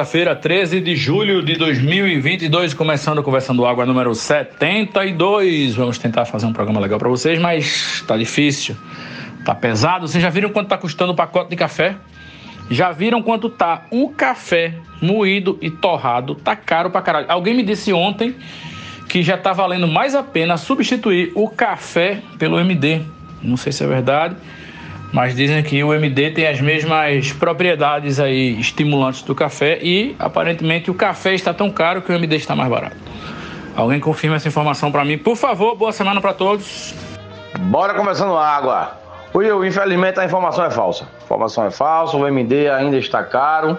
Quarta-feira, 13 de julho de 2022, começando Conversando Água número 72. Vamos tentar fazer um programa legal para vocês, mas tá difícil, tá pesado. Vocês já viram quanto tá custando o pacote de café? Já viram quanto tá um café moído e torrado? Tá caro pra caralho. Alguém me disse ontem que já tá valendo mais a pena substituir o café pelo MD. Não sei se é verdade, mas dizem que o MD tem as mesmas propriedades aí estimulantes do café e aparentemente o café está tão caro que o MD está mais barato. Alguém confirma essa informação para mim, por favor. Boa semana para todos. Bora começando água. Will, infelizmente a informação é falsa. A informação é falsa, o MD ainda está caro.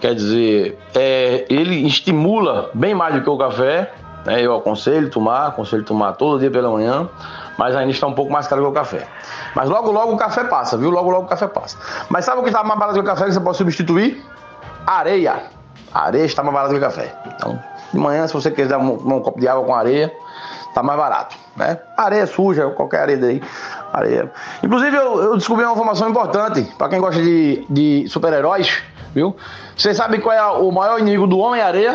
Quer dizer, é, ele estimula bem mais do que o café. né? eu aconselho tomar, aconselho tomar todo dia pela manhã, mas ainda está um pouco mais caro que o café. Mas logo, logo o café passa, viu? Logo, logo o café passa. Mas sabe o que está mais barato que o café que você pode substituir? Areia. Areia está mais barata que o café. Então, de manhã, se você quiser um, um copo de água com areia, tá mais barato, né? Areia suja, qualquer areia daí, areia. Inclusive, eu, eu descobri uma informação importante para quem gosta de, de super-heróis, viu? Vocês sabem qual é o maior inimigo do Homem-Areia?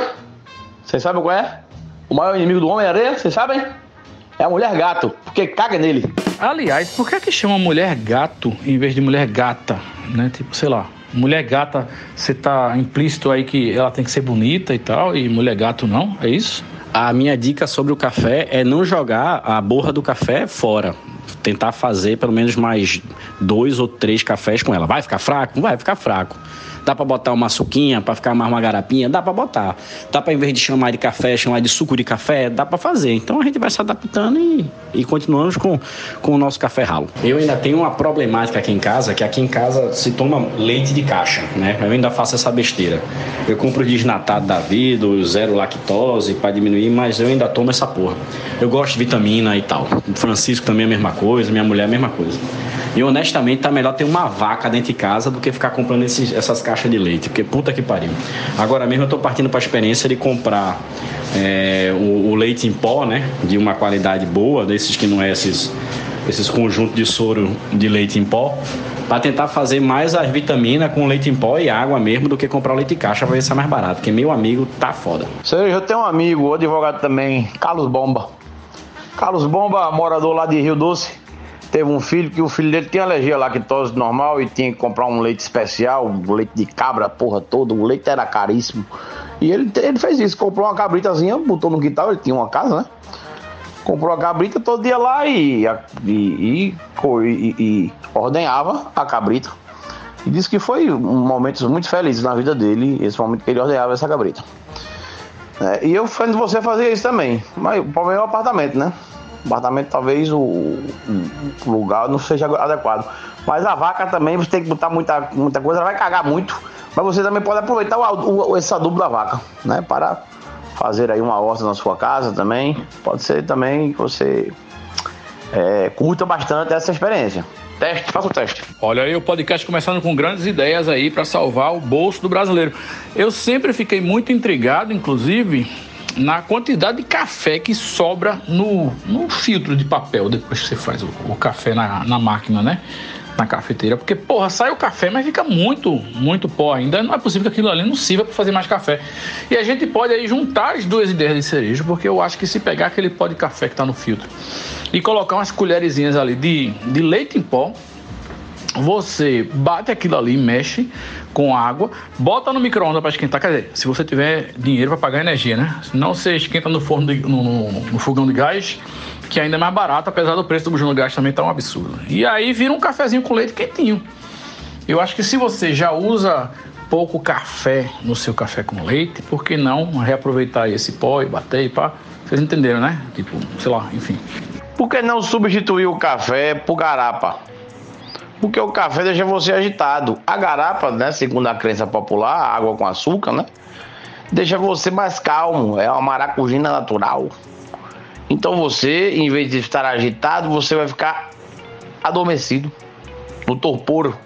Vocês sabem qual é? O maior inimigo do Homem-Areia, vocês sabem? É a mulher gato, porque caga nele. Aliás, por que é que chama mulher gato em vez de mulher gata? Né? Tipo, sei lá, mulher gata, você tá implícito aí que ela tem que ser bonita e tal, e mulher gato não? É isso? A minha dica sobre o café é não jogar a borra do café fora. Tentar fazer pelo menos mais dois ou três cafés com ela. Vai ficar fraco? Vai ficar fraco. Dá pra botar uma suquinha pra ficar mais uma garapinha? Dá pra botar. Dá pra, em vez de chamar de café, chamar de suco de café? Dá pra fazer. Então a gente vai se adaptando e, e continuamos com, com o nosso café ralo. Eu ainda tenho uma problemática aqui em casa, que aqui em casa se toma leite de caixa, né? Eu ainda faço essa besteira. Eu compro desnatado da vida, zero lactose pra diminuir, mas eu ainda tomo essa porra. Eu gosto de vitamina e tal. O Francisco também é a mesma coisa, minha mulher é a mesma coisa. E honestamente tá melhor ter uma vaca dentro de casa do que ficar comprando esses- essas caixas de leite, porque puta que pariu. Agora mesmo eu tô partindo para a experiência de comprar é, o, o leite em pó, né? De uma qualidade boa, desses que não é esses, esses conjuntos de soro de leite em pó, para tentar fazer mais as vitaminas com leite em pó e água mesmo do que comprar o leite em caixa para ver se é mais barato, porque meu amigo tá foda. Sério, eu tenho um amigo, advogado também, Carlos Bomba. Carlos Bomba, morador lá de Rio Doce, teve um filho que o filho dele tinha alergia à lactose normal e tinha que comprar um leite especial, um leite de cabra, porra toda, o leite era caríssimo. E ele, ele fez isso, comprou uma cabritazinha, botou no quintal, ele tinha uma casa, né? Comprou a cabrita todo dia lá e, e, e, e- ordenhava a cabrita. E disse que foi um momento muito feliz na vida dele, esse momento que ele ordenhava essa cabrita. É, e eu fazendo você fazer isso também. Mas o problema é o apartamento, né? O apartamento talvez o, o- lugar não seja adequado. Mas a vaca também, você tem que botar muita, muita coisa, ela vai cagar muito. Mas você também pode aproveitar o, o, esse adubo da vaca, né? Para fazer aí uma horta na sua casa também. Pode ser também que você é, curta bastante essa experiência. Teste, faça o teste. Olha aí o podcast começando com grandes ideias aí para salvar o bolso do brasileiro. Eu sempre fiquei muito intrigado, inclusive, na quantidade de café que sobra no, no filtro de papel depois que você faz o, o café na, na máquina, né? Na cafeteira. Porque, porra, sai o café, mas fica muito, muito pó ainda. Não é possível que aquilo ali não sirva para fazer mais café. E a gente pode aí juntar as duas ideias de cereja, porque eu acho que se pegar aquele pó de café que tá no filtro e colocar umas colherzinhas ali de, de leite em pó, você bate aquilo ali, mexe com água, bota no micro-ondas para esquentar. Quer dizer, se você tiver dinheiro para pagar energia, né? Senão você esquenta no forno de- no, no- no fogão de gás, que ainda é mais barato, apesar do preço do bujão gás também tá um absurdo. E aí vira um cafezinho com leite quentinho. Eu acho que se você já usa pouco café no seu café com leite, por que não reaproveitar esse pó e bater e pá? Vocês entenderam, né? Tipo, sei lá, enfim. Por que não substituir o café por garapa? Porque o café deixa você agitado. A garapa, né, segundo a crença popular, água com açúcar, né, deixa você mais calmo. É uma maracujina natural. Então você, em vez de estar agitado, você vai ficar adormecido, no torpor,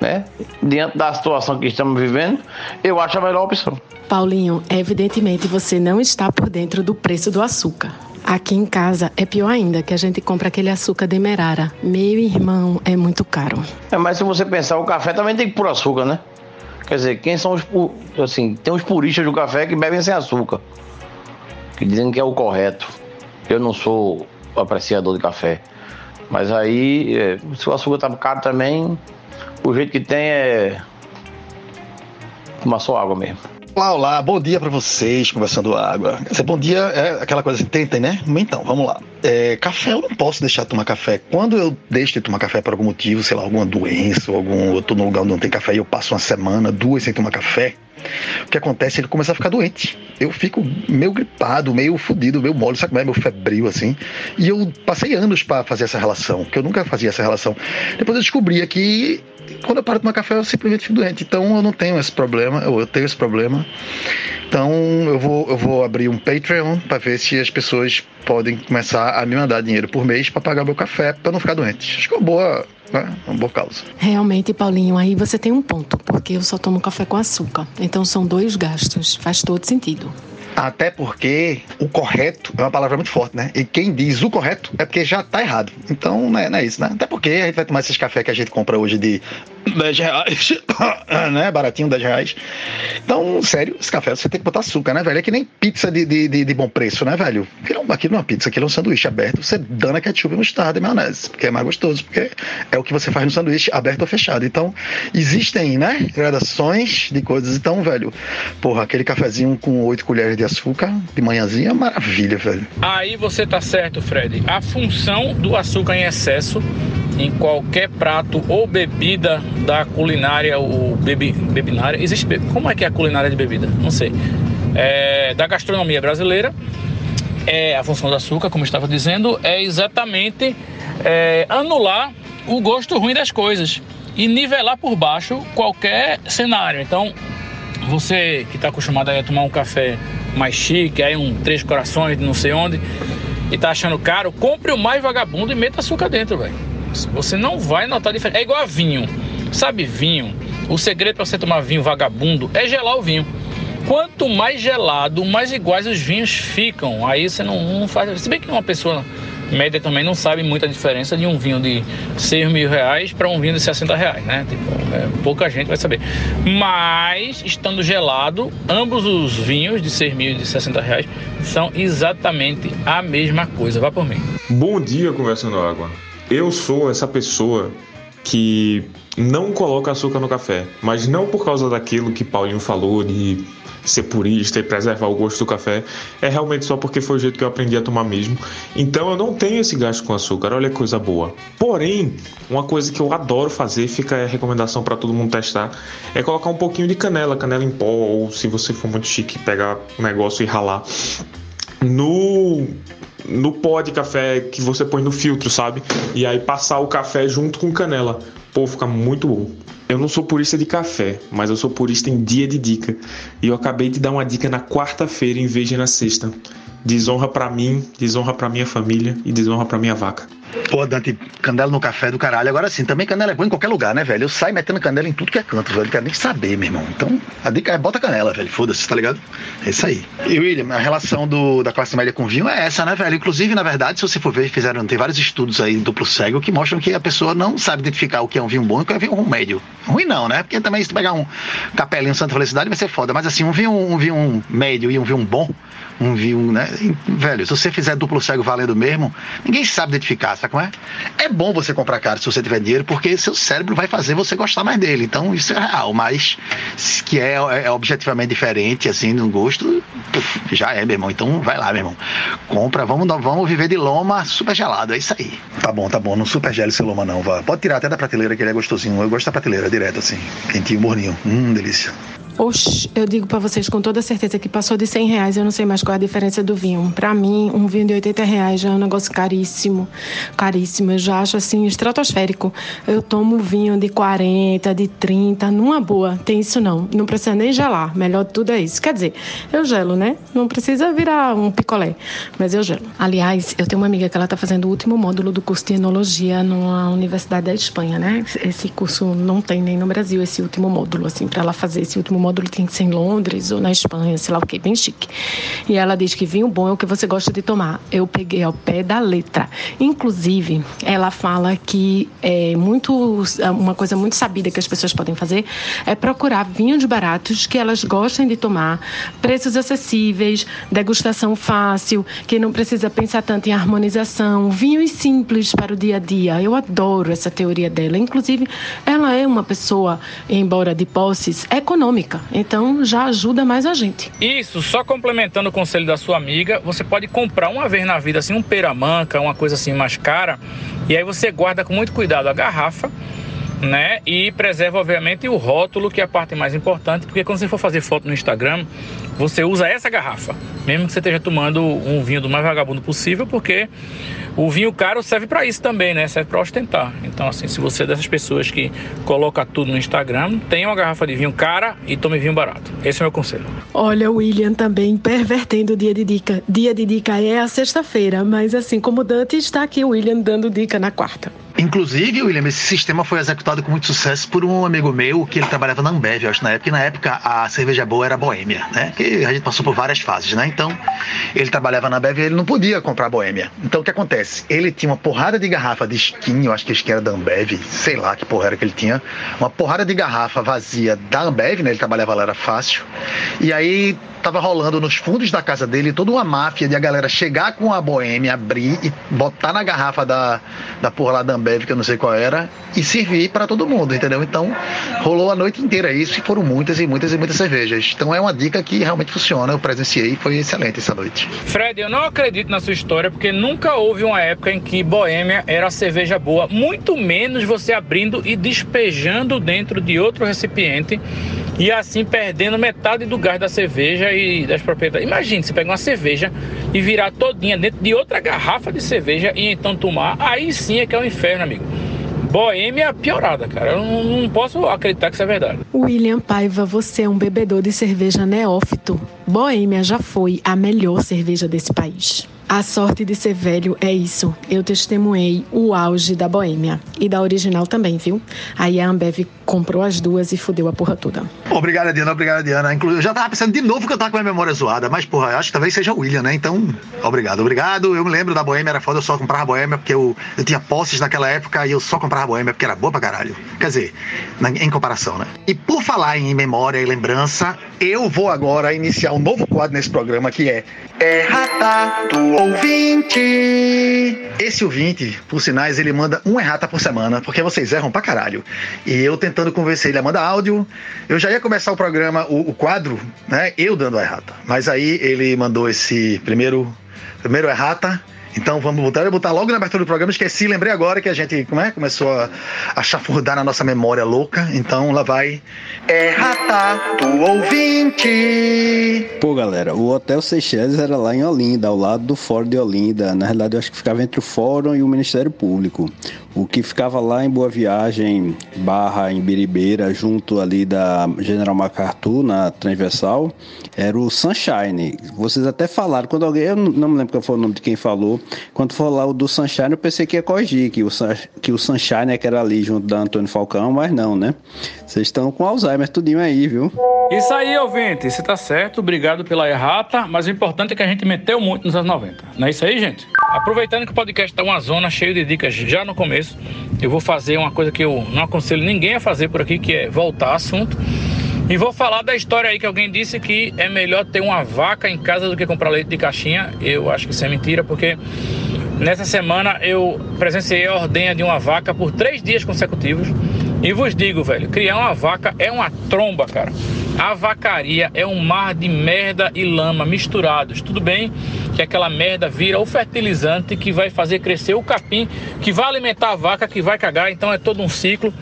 né? Diante da situação que estamos vivendo, eu acho a melhor opção. Paulinho, evidentemente você não está por dentro do preço do açúcar. Aqui em casa é pior ainda, que a gente compra aquele açúcar demerara. Meu irmão, é muito caro. É, mas se você pensar, o café também tem que pôr açúcar, né? Quer dizer, quem são os assim, tem os puristas do café que bebem sem açúcar. Que dizem que é o correto. Eu não sou apreciador de café. Mas aí, é, se o açúcar tá caro também, o jeito que tem é tomar só água mesmo. Olá, olá, bom dia pra vocês, conversando água. Bom dia é aquela coisa assim, tentem, né? Então, vamos lá. É, café, eu não posso deixar de tomar café. Quando eu deixo de tomar café por algum motivo, sei lá, alguma doença, ou algum, eu tô num lugar onde não tem café e eu passo uma semana, duas sem tomar café, o que acontece é ele começa a ficar doente. Eu fico meio gripado, meio fudido, meio mole, sabe como é? Meio febril, assim. E eu passei anos pra fazer essa relação, que eu nunca fazia essa relação. Depois eu descobri que quando eu paro de tomar café, eu simplesmente fico doente. Então eu não tenho esse problema, eu, tenho esse problema. Então eu vou, eu vou abrir um Patreon para ver se as pessoas podem começar a me mandar dinheiro por mês para pagar meu café para não ficar doente. Acho que é uma boa, né? uma boa causa. Realmente, Paulinho, aí você tem um ponto, porque eu só tomo café com açúcar. Então são dois gastos, faz todo sentido. Até porque o correto é uma palavra muito forte, né? E quem diz o correto é porque já tá errado. Então não é, não é isso, né? Até porque a gente vai tomar esses cafés que a gente compra hoje de 10 reais, né? Baratinho, 10 reais. Então, sério, esse café você tem que botar açúcar, né, velho? É que nem pizza de, de, de, bom preço, né, velho? Aquilo, aquilo não é uma pizza, aquilo é um sanduíche aberto. Você dana ketchup, mostarda e maionese, porque é mais gostoso, porque é o que você faz no sanduíche aberto ou fechado. Então, existem, né, gradações de coisas. Então, velho, porra, aquele cafezinho com 8 colheres de açúcar de manhãzinha é maravilha, velho. Aí você tá certo, Fred. A função do açúcar em excesso em qualquer prato ou bebida da culinária ou bebi, bebinária. Existe como é que é a culinária de bebida? Não sei. É, da gastronomia brasileira é a função do açúcar, como eu estava dizendo, é exatamente é, anular o gosto ruim das coisas e nivelar por baixo qualquer cenário. Então, você que está acostumado a tomar um café mais chique, aí um três corações, de não sei onde, e tá achando caro, compre o mais vagabundo e meta açúcar dentro, velho. Você não vai notar diferença. É igual a vinho. Sabe vinho? O segredo para você tomar vinho vagabundo é gelar o vinho. Quanto mais gelado, mais iguais os vinhos ficam. Aí você não, não faz. Se bem que uma pessoa média também não sabe muita diferença de um vinho de 6 mil reais para um vinho de 60 reais, né? Tipo, é, pouca gente vai saber. Mas, estando gelado, ambos os vinhos de 6 mil e de 60 reais são exatamente a mesma coisa. Vá por mim. Bom dia, Conversando Água. Eu sou essa pessoa que não coloca açúcar no café, mas não por causa daquilo que Paulinho falou de ser purista e preservar o gosto do café, é realmente só porque foi o jeito que eu aprendi a tomar mesmo. Então eu não tenho esse gasto com açúcar, olha que coisa boa. Porém, uma coisa que eu adoro fazer, fica a recomendação para todo mundo testar, é colocar um pouquinho de canela, canela em pó, ou se você for muito chique, pegar o negócio e ralar no no pó de café que você põe no filtro, sabe? E aí passar o café junto com canela. Pô, fica muito bom. Eu não sou purista de café, mas eu sou purista em dia de dica. E eu acabei de dar uma dica na quarta-feira em vez de na sexta. Desonra pra mim, desonra pra minha família e desonra pra minha vaca. Pô, Dante, canela no café do caralho. Agora sim, também canela é boa em qualquer lugar, né, velho? Eu saio metendo canela em tudo que é canto, velho. Não quero nem saber, meu irmão. Então, a dica é bota canela, velho. Foda-se, tá ligado? É isso aí. E, William, a relação do, da classe média com vinho é essa, né, velho? Inclusive, na verdade, se você for ver, fizeram, tem vários estudos aí duplo cego que mostram que a pessoa não sabe identificar o que é um vinho bom e o que é um vinho médio. Ruim não, né? Porque também se pegar um capelinho Santa Felicidade vai ser foda. Mas assim, um vinho, um vinho médio e um vinho bom, um vinho, né? Velho, se você fizer duplo cego valendo mesmo, ninguém sabe identificar, sabe como é? É bom você comprar caro se você tiver dinheiro, porque seu cérebro vai fazer você gostar mais dele. Então isso é real, mas que é, é objetivamente diferente, assim, no gosto, já é, meu irmão. Então vai lá, meu irmão. Compra, vamos, vamos viver de loma super gelado, é isso aí. Tá bom, tá bom, não super gelo esse loma não, vá. Pode tirar até da prateleira que ele é gostosinho. Eu gosto da prateleira direto, assim, quentinho, morninho. Hum, delícia. Oxe, eu digo para vocês com toda certeza que passou de 100 reais, eu não sei mais qual é a diferença do vinho. Para mim, um vinho de 80 reais já é um negócio caríssimo, caríssimo. Eu já acho assim estratosférico. Eu tomo vinho de 40, de 30, numa boa. Tem isso não. Não precisa nem gelar. Melhor de tudo é isso. Quer dizer, eu gelo, né? Não precisa virar um picolé, mas eu gelo. Aliás, eu tenho uma amiga que ela tá fazendo o último módulo do curso de enologia numa universidade da Espanha, né? Esse curso não tem nem no Brasil esse último módulo assim para ela fazer esse último módulo tem que ser em Londres ou na Espanha, sei lá o que, bem chique. E ela diz que vinho bom é o que você gosta de tomar. Eu peguei ao pé da letra. Inclusive, ela fala que é muito uma coisa muito sabida que as pessoas podem fazer é procurar vinhos baratos que elas gostem de tomar, preços acessíveis, degustação fácil, que não precisa pensar tanto em harmonização, vinhos simples para o dia a dia. Eu adoro essa teoria dela. Inclusive, ela é uma pessoa, embora de posses, econômica. Então já ajuda mais a gente. Isso, só complementando o conselho da sua amiga, você pode comprar uma vez na vida assim um peramanca, uma coisa assim mais cara, e aí você guarda com muito cuidado a garrafa né? E preserva, obviamente, o rótulo, que é a parte mais importante, porque quando você for fazer foto no Instagram, você usa essa garrafa, mesmo que você esteja tomando um vinho do mais vagabundo possível, porque o vinho caro serve para isso também, né? Serve para ostentar. Então, assim, se você é dessas pessoas que coloca tudo no Instagram, tenha uma garrafa de vinho cara e tome vinho barato. Esse é o meu conselho. Olha, William também pervertendo o dia de dica. Dia de dica é a sexta-feira, mas assim como Dante, está aqui William dando dica na quarta. Inclusive, William, esse sistema foi executado com muito sucesso por um amigo meu que ele trabalhava na Ambev, eu acho, na época. E na época a cerveja boa era Boêmia, né? Que a gente passou por várias fases, né? Então, ele trabalhava na Ambev e ele não podia comprar Boêmia. Então, o que acontece? Ele tinha uma porrada de garrafa de skin, eu acho que skin era da Ambev, sei lá que porra era que ele tinha. Uma porrada de garrafa vazia da Ambev, né? Ele trabalhava lá, era fácil. E aí tava rolando nos fundos da casa dele toda uma máfia de a galera chegar com a boêmia, abrir e botar na garrafa da, da porra lá da Ambev, que eu não sei qual era, e servir para todo mundo, entendeu? Então rolou a noite inteira isso e foram muitas e muitas e muitas cervejas. Então é uma dica que realmente funciona. Eu presenciei foi excelente essa noite. Fred, eu não acredito na sua história porque nunca houve uma época em que boêmia era cerveja boa, muito menos você abrindo e despejando dentro de outro recipiente e assim perdendo metade do gás da cerveja e das propriedades. Imagine se pegar uma cerveja e virar todinha dentro de outra garrafa de cerveja e então tomar, aí sim é que é o um inferno, amigo. Boêmia piorada, cara. Eu não, posso acreditar que isso é verdade. William Paiva, você é um bebedor de cerveja neófito. Boêmia já foi a melhor cerveja desse país. A sorte de ser velho é isso. Eu testemunhei o auge da Boêmia. E da original também, viu? Aí a Ambev comprou as duas e fudeu a porra toda. Obrigado, Diana. Obrigado, Diana. Inclusive, eu já tava pensando de novo que eu tava com a memória zoada. Mas, porra, acho que talvez seja o William, né? Então, obrigado. Obrigado. Eu me lembro da Boêmia, era foda. Eu só comprava Boêmia porque eu, eu tinha posses naquela época e eu só comprava Boêmia porque era boa pra caralho. Quer dizer, na, em comparação, né? E por falar em memória e lembrança, eu vou agora iniciar um novo quadro nesse programa que é Errata do Ouvinte. Esse ouvinte, por sinais, ele manda um errata por semana, porque vocês erram pra caralho. E eu tentando convencer ele a mandar áudio, eu já ia começar o programa, o, o quadro, né? Eu dando a errata. Mas aí ele mandou esse primeiro, primeiro errata. Então vamos botar, eu botar logo na abertura do programa. Esqueci, lembrei agora que a gente como é, começou a, a chafurdar na nossa memória louca. Então lá vai. Errata do ouvinte. Pô, galera, o Hotel Seychelles era lá em Olinda, ao lado do Fórum de Olinda. Na realidade, eu acho que ficava entre o Fórum e o Ministério Público. O que ficava lá em Boa Viagem, barra em Biribeira, junto ali da General MacArthur, na transversal, era o Sunshine. Vocês até falaram, quando alguém, eu não me lembro qual foi o nome de quem falou, quando for lá o do Sunshine, eu pensei que ia corrigir, que o, que o Sunshine é que era ali junto da Antônio Falcão, mas não, né? Vocês estão com Alzheimer tudinho aí, viu? Isso aí, ouvinte, você tá certo, obrigado pela errata, mas o importante é que a gente meteu muito nos anos 90. Não é isso aí, gente? Aproveitando que o podcast tá uma zona cheia de dicas já no começo, eu vou fazer uma coisa que eu não aconselho ninguém a fazer por aqui, que é voltar assunto. E vou falar da história aí que alguém disse que é melhor ter uma vaca em casa do que comprar leite de caixinha. Eu acho que isso é mentira, porque nessa semana eu presenciei a ordenha de uma vaca por três dias consecutivos. E vos digo, velho, criar uma vaca é uma tromba, cara. A vacaria é um mar de merda e lama misturados. Tudo bem que aquela merda vira o fertilizante que vai fazer crescer o capim, que vai alimentar a vaca, que vai cagar, então é todo um ciclo.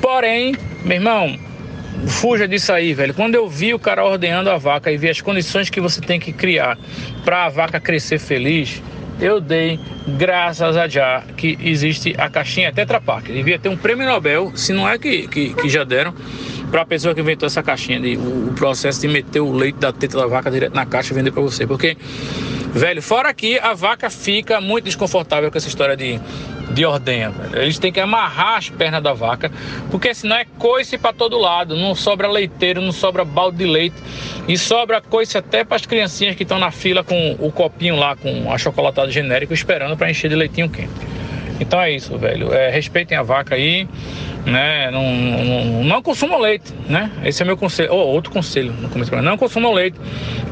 Porém, meu irmão, fuja disso aí, velho. Quando eu vi o cara ordenhando a vaca e vi as condições que você tem que criar para a vaca crescer feliz, eu dei graças a já que existe a caixinha Tetra Pak. Devia ter um prêmio Nobel, se não é que, que, que já deram, para a pessoa que inventou essa caixinha, de, o, o, processo de meter o leite da teta da vaca direto na caixa e vender para você. Porque, velho, fora que a vaca fica muito desconfortável com essa história de, de ordenha. Eles têm que amarrar as pernas da vaca, porque senão é coice para todo lado. Não sobra leiteiro, não sobra balde de leite. E sobra coice até para as criancinhas que estão na fila com o copinho lá, com a chocolatada genérico, esperando para encher de leitinho quente. Então é isso, velho. É, respeitem a vaca aí né? Não, não, não consumam leite, né? Esse é meu conselho. Oh, outro conselho no começo. Não consumam leite.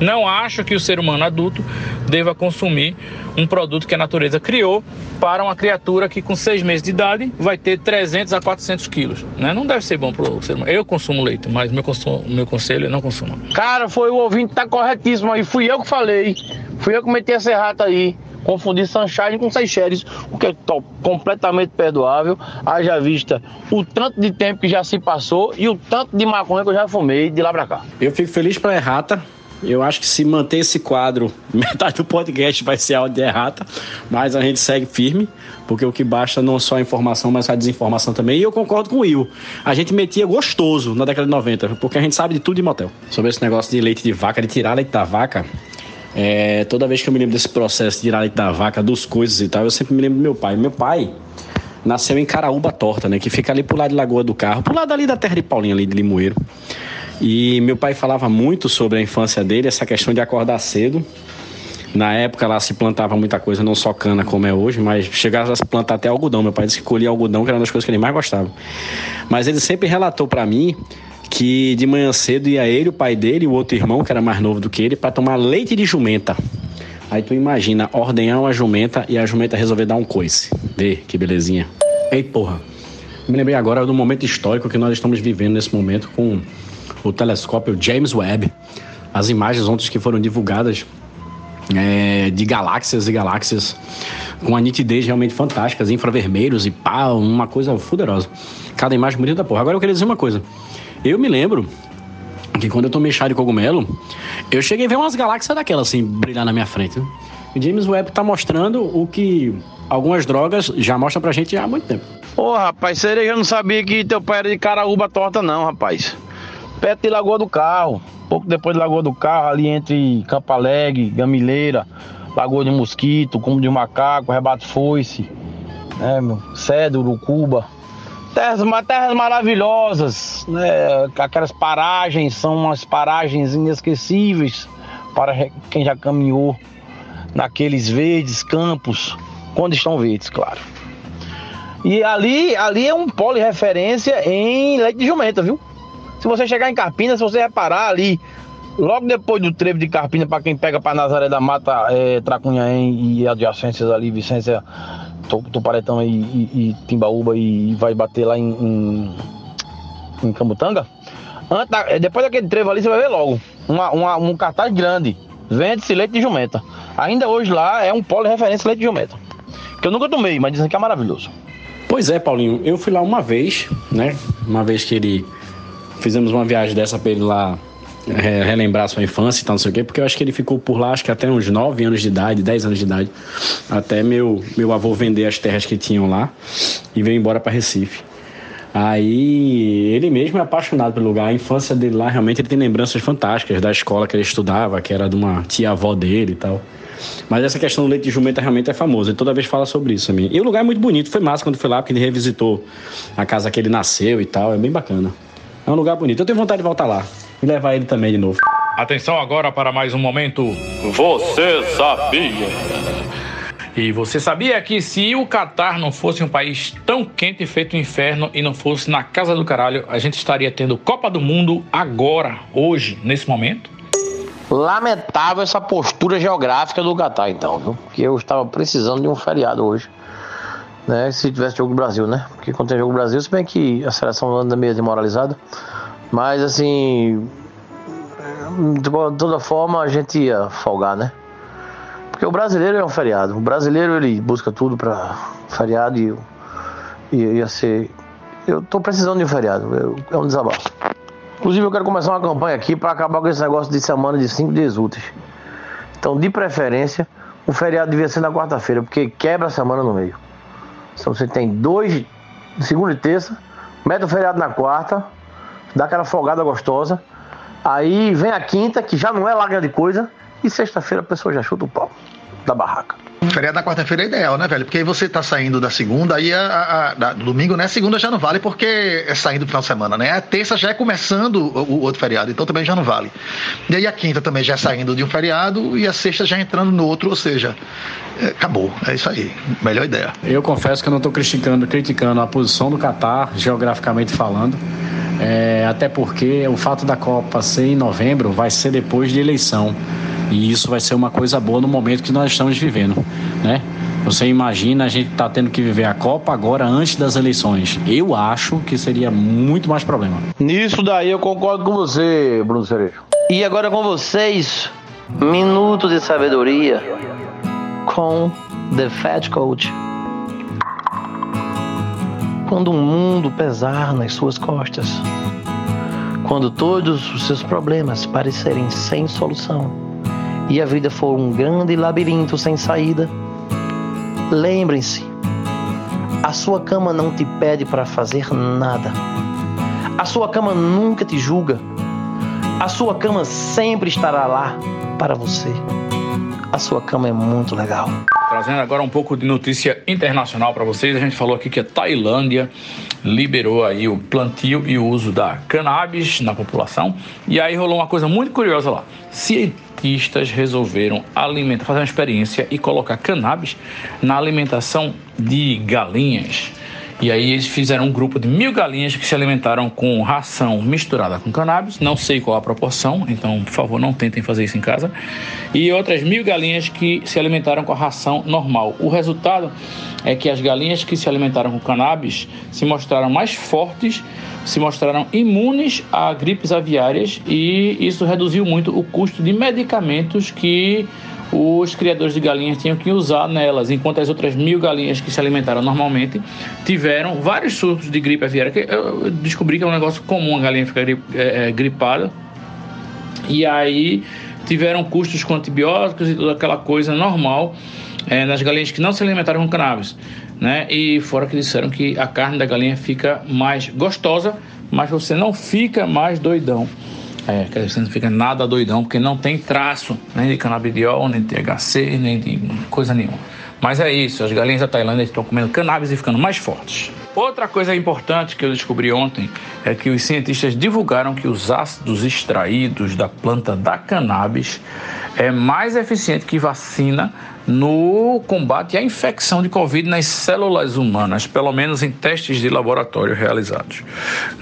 Não acho que o ser humano adulto deva consumir um produto que a natureza criou para uma criatura que com seis meses de idade vai ter 300 a 400 quilos, né? Não deve ser bom para o ser humano. Eu consumo leite, mas meu, consumo, meu conselho é não consumir. Cara, foi o ouvinte, tá corretíssimo aí. Fui eu que falei. Fui eu que meti essa errata aí confundir Sunshine com Seychelles, o que é completamente perdoável, haja vista o tanto de tempo que já se passou e o tanto de maconha que eu já fumei de lá pra cá. Eu fico feliz pela errata. Eu acho que se manter esse quadro, metade do podcast vai ser áudio de errata, mas a gente segue firme, porque o que basta não só a informação, mas a desinformação também. E eu concordo com o Will. A gente metia gostoso na década de 90, porque a gente sabe de tudo de motel. Sobre esse negócio de leite de vaca, de tirar leite da vaca, é, toda vez que eu me lembro desse processo de tirar leite da vaca, dos coisas e tal, eu sempre me lembro do meu pai. Meu pai nasceu em Caraúba Torta, né? Que fica ali pro lado de Lagoa do Carro, pro lado ali da terra de Paulinho, ali de Limoeiro. E meu pai falava muito sobre a infância dele, essa questão de acordar cedo. Na época lá se plantava muita coisa, não só cana como é hoje, mas chegava a se plantar até algodão. Meu pai disse que colhia algodão, que era uma das coisas que ele mais gostava. Mas ele sempre relatou para mim que de manhã cedo ia ele, o pai dele e o outro irmão, que era mais novo do que ele, para tomar leite de jumenta. Aí tu imagina ordenhar uma jumenta e a jumenta resolver dar um coice. Vê que belezinha. Ei, porra. Me lembrei agora do momento histórico que nós estamos vivendo nesse momento com o telescópio James Webb. As imagens ontem que foram divulgadas é, de galáxias e galáxias com a nitidez realmente fantástica, infravermelhos e pá, uma coisa fuderosa. Cada imagem bonita da porra. Agora eu queria dizer uma coisa. Eu me lembro que quando eu tomei chá de cogumelo, eu cheguei a ver umas galáxias daquelas assim brilhar na minha frente. O James Webb tá mostrando o que algumas drogas já mostram pra gente há muito tempo. Ô, rapaz, cereja não sabia que teu pai era de Caraúba torta, não, rapaz. Perto de Lagoa do Carro. Pouco depois de Lagoa do Carro, ali entre Campo Alegre, Gamileira, Lagoa de Mosquito, Cume de Macaco, Rebato Foice, né, meu? Cedro, Urucuba. Terras, terras maravilhosas, né? Aquelas paragens são umas paragens inesquecíveis para quem já caminhou naqueles verdes campos, quando estão verdes, claro. E ali, ali é um polo de referência em leite de jumenta, viu? Se você chegar em Carpina, se você reparar ali, logo depois do trevo de Carpina, para quem pega para Nazaré da Mata, é, Tracunhaém e adjacências ali, Vicência Tuparetão e, e, e Timbaúba e, vai bater lá em, em, em Camutanga, da, depois daquele trevo ali você vai ver logo uma, uma, um cartaz grande, vende-se leite de jumenta. Ainda hoje lá é um polo de referência leite de jumenta. Que eu nunca tomei, mas dizem que é maravilhoso. Pois é, Paulinho, eu fui lá uma vez, né? Uma vez que ele fizemos uma viagem dessa pra ele lá é, relembrar sua infância e tal, não sei o quê, porque eu acho que ele ficou por lá, acho que até uns 9 anos de idade, 10 anos de idade, até meu, meu avô vender as terras que tinham lá e veio embora para Recife. Aí ele mesmo é apaixonado pelo lugar, a infância dele lá realmente ele tem lembranças fantásticas da escola que ele estudava, que era de uma tia-avó dele e tal. Mas essa questão do leite de jumenta realmente é famosa. Ele toda vez fala sobre isso. Mim. E o lugar é muito bonito. Foi massa quando foi lá, porque ele revisitou a casa que ele nasceu e tal. É bem bacana. É um lugar bonito. Eu tenho vontade de voltar lá e levar ele também de novo. Atenção agora para mais um momento. Você sabia? E você sabia que se o Catar não fosse um país tão quente feito um inferno e não fosse na casa do caralho, a gente estaria tendo Copa do Mundo agora, hoje, nesse momento? Lamentável essa postura geográfica do Catar, então, viu? Porque eu estava precisando de um feriado hoje. Né, se tivesse jogo do Brasil, né? Porque quando tem jogo do Brasil, se bem que a seleção anda meio demoralizada. Mas assim, de toda forma a gente ia folgar, né? Porque o brasileiro é um feriado. O brasileiro ele busca tudo para feriado e, e ia ser. Eu tô precisando de um feriado. Eu, é um desabafo. Inclusive, eu quero começar uma campanha aqui para acabar com esse negócio de semana de cinco dias úteis. Então, de preferência, o feriado devia ser na quarta-feira, porque quebra a semana no meio. Então, você tem dois, segunda e terça, mete o feriado na quarta, dá aquela folgada gostosa. Aí vem a quinta, que já não é lá grande coisa, e sexta-feira a pessoa já chuta o pau da barraca. Feriado na quarta-feira é ideal, né, velho? Porque aí você tá saindo da segunda, aí a, a, a, domingo, né? Segunda já não vale porque é saindo do final de semana, né? A terça já é começando o, o, outro feriado, então também já não vale. E aí a quinta também já é saindo de um feriado e a sexta já entrando no outro, ou seja, é, acabou. É isso aí. Melhor ideia. Eu confesso que eu não estou criticando, criticando a posição do Catar, geograficamente falando. É, até porque o fato da Copa ser em novembro vai ser depois de eleição. E isso vai ser uma coisa boa no momento que nós estamos vivendo, né? Você imagina a gente tá tendo que viver a Copa agora antes das eleições. Eu acho que seria muito mais problema. Nisso daí eu concordo com você, Bruno Cerejo. E agora com vocês, minuto de sabedoria com The Fat Coach. Quando o mundo pesar nas suas costas, quando todos os seus problemas parecerem sem solução, e a vida for um grande labirinto sem saída, lembrem-se: a sua cama não te pede para fazer nada. A sua cama nunca te julga. A sua cama sempre estará lá para você. A sua cama é muito legal. Trazendo agora um pouco de notícia internacional para vocês. A gente falou aqui que a Tailândia liberou aí o plantio e o uso da cannabis na população. E aí rolou uma coisa muito curiosa lá. Cientistas resolveram alimentar, fazer uma experiência e colocar cannabis na alimentação de galinhas. E aí eles fizeram um grupo de mil galinhas que se alimentaram com ração misturada com cannabis. Não sei qual a proporção, então por favor não tentem fazer isso em casa. E outras mil galinhas que se alimentaram com a ração normal. O resultado é que as galinhas que se alimentaram com cannabis se mostraram mais fortes se mostraram imunes a gripes aviárias e isso reduziu muito o custo de medicamentos que os criadores de galinhas tinham que usar nelas, enquanto as outras mil galinhas que se alimentaram normalmente tiveram vários surtos de gripe aviária. Que eu descobri que é um negócio comum a galinha ficar é, é, gripada. E aí tiveram custos com antibióticos e toda aquela coisa normal é, nas galinhas que não se alimentaram com cannabis né? E fora que disseram que a carne da galinha fica mais gostosa, mas você não fica mais doidão. É, quer dizer, você não fica nada doidão, porque não tem traço nem de canabidiol, nem de THC, nem de coisa nenhuma. Mas é isso, as galinhas da Tailândia estão comendo cannabis e ficando mais fortes. Outra coisa importante que eu descobri ontem é que os cientistas divulgaram que os ácidos extraídos da planta da cannabis é mais eficiente que vacina no combate à infecção de Covid nas células humanas, pelo menos em testes de laboratório realizados.